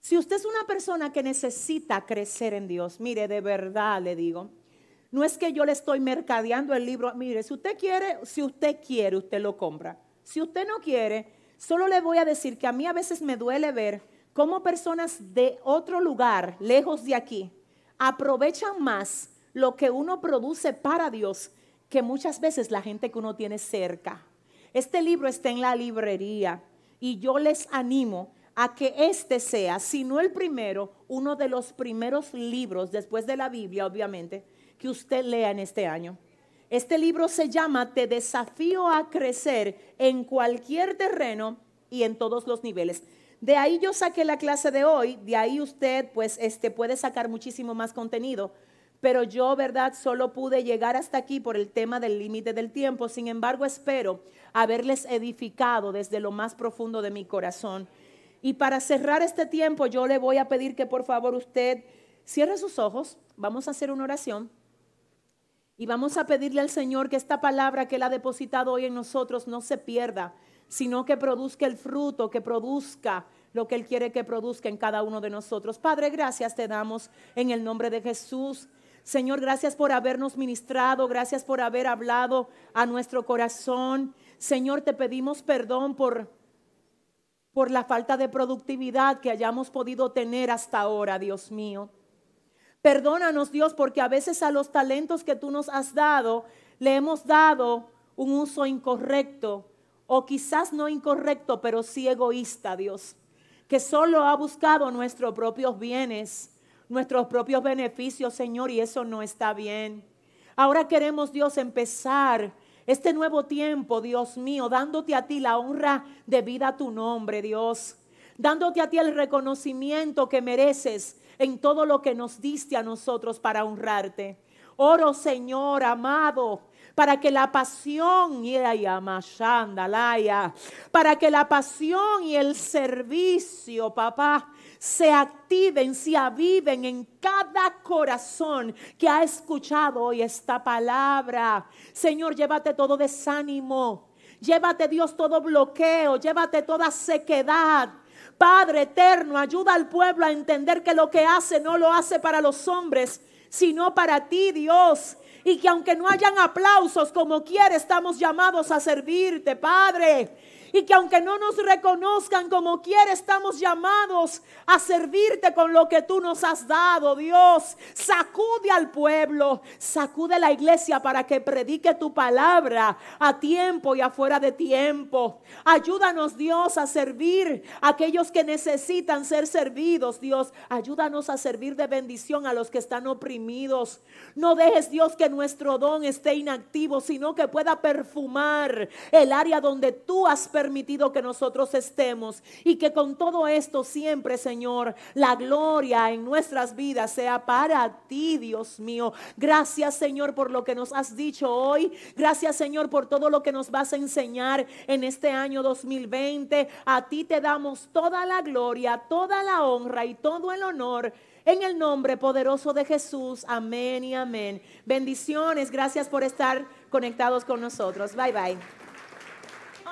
Si usted es una persona que necesita crecer en Dios, mire, de verdad le digo, no es que yo le estoy mercadeando el libro, mire, si usted quiere, si usted quiere, usted lo compra. Si usted no quiere, solo le voy a decir que a mí a veces me duele ver cómo personas de otro lugar, lejos de aquí, aprovechan más lo que uno produce para Dios que muchas veces la gente que uno tiene cerca. Este libro está en la librería Y yo les animo a que este sea, si no el primero, uno de los primeros libros después de la Biblia, obviamente, que usted lea en este año. Este libro se llama Te desafío a crecer en cualquier terreno y en todos los niveles. De ahí yo saqué la clase de hoy, de ahí usted pues este puede sacar muchísimo más contenido, pero yo, verdad, solo pude llegar hasta aquí por el tema del límite del tiempo. Sin embargo, espero haberles edificado desde lo más profundo de mi corazón. Y para cerrar este tiempo, yo le voy a pedir que por favor usted cierre sus ojos, vamos a hacer una oración. Y vamos a pedirle al Señor que esta palabra que Él ha depositado hoy en nosotros no se pierda, sino que produzca el fruto, que produzca lo que Él quiere que produzca en cada uno de nosotros. Padre, gracias te damos en el nombre de Jesús. Señor, gracias por habernos ministrado, gracias por haber hablado a nuestro corazón. Señor, te pedimos perdón por, por la falta de productividad que hayamos podido tener hasta ahora, Dios mío. Perdónanos, Dios, porque a veces a los talentos que tú nos has dado le hemos dado un uso incorrecto o quizás no incorrecto, pero sí egoísta, Dios, que solo ha buscado nuestros propios bienes nuestros propios beneficios, Señor, y eso no está bien. Ahora queremos, Dios, empezar este nuevo tiempo, Dios mío, dándote a ti la honra de vida a tu nombre, Dios. Dándote a ti el reconocimiento que mereces en todo lo que nos diste a nosotros para honrarte. Oro, Señor amado, para que la pasión y para que la pasión y el servicio, papá, se activen, se aviven en cada corazón que ha escuchado hoy esta palabra. Señor, llévate todo desánimo. Llévate Dios todo bloqueo, llévate toda sequedad. Padre eterno, ayuda al pueblo a entender que lo que hace no lo hace para los hombres, sino para ti, Dios. Y que aunque no hayan aplausos como quiere, estamos llamados a servirte, Padre y que aunque no nos reconozcan como quiere, estamos llamados a servirte con lo que tú nos has dado, Dios. Sacude al pueblo, sacude la iglesia para que predique tu palabra a tiempo y afuera de tiempo. Ayúdanos, Dios, a servir a aquellos que necesitan ser servidos, Dios. Ayúdanos a servir de bendición a los que están oprimidos. No dejes, Dios, que nuestro don esté inactivo, sino que pueda perfumar el área donde tú has permitido permitido que nosotros estemos y que con todo esto siempre, Señor, la gloria en nuestras vidas sea para ti, Dios mío. Gracias, Señor, por lo que nos has dicho hoy. Gracias, Señor, por todo lo que nos vas a enseñar en este año 2020. A ti te damos toda la gloria, toda la honra y todo el honor. En el nombre poderoso de Jesús. Amén y amén. Bendiciones. Gracias por estar conectados con nosotros. Bye bye.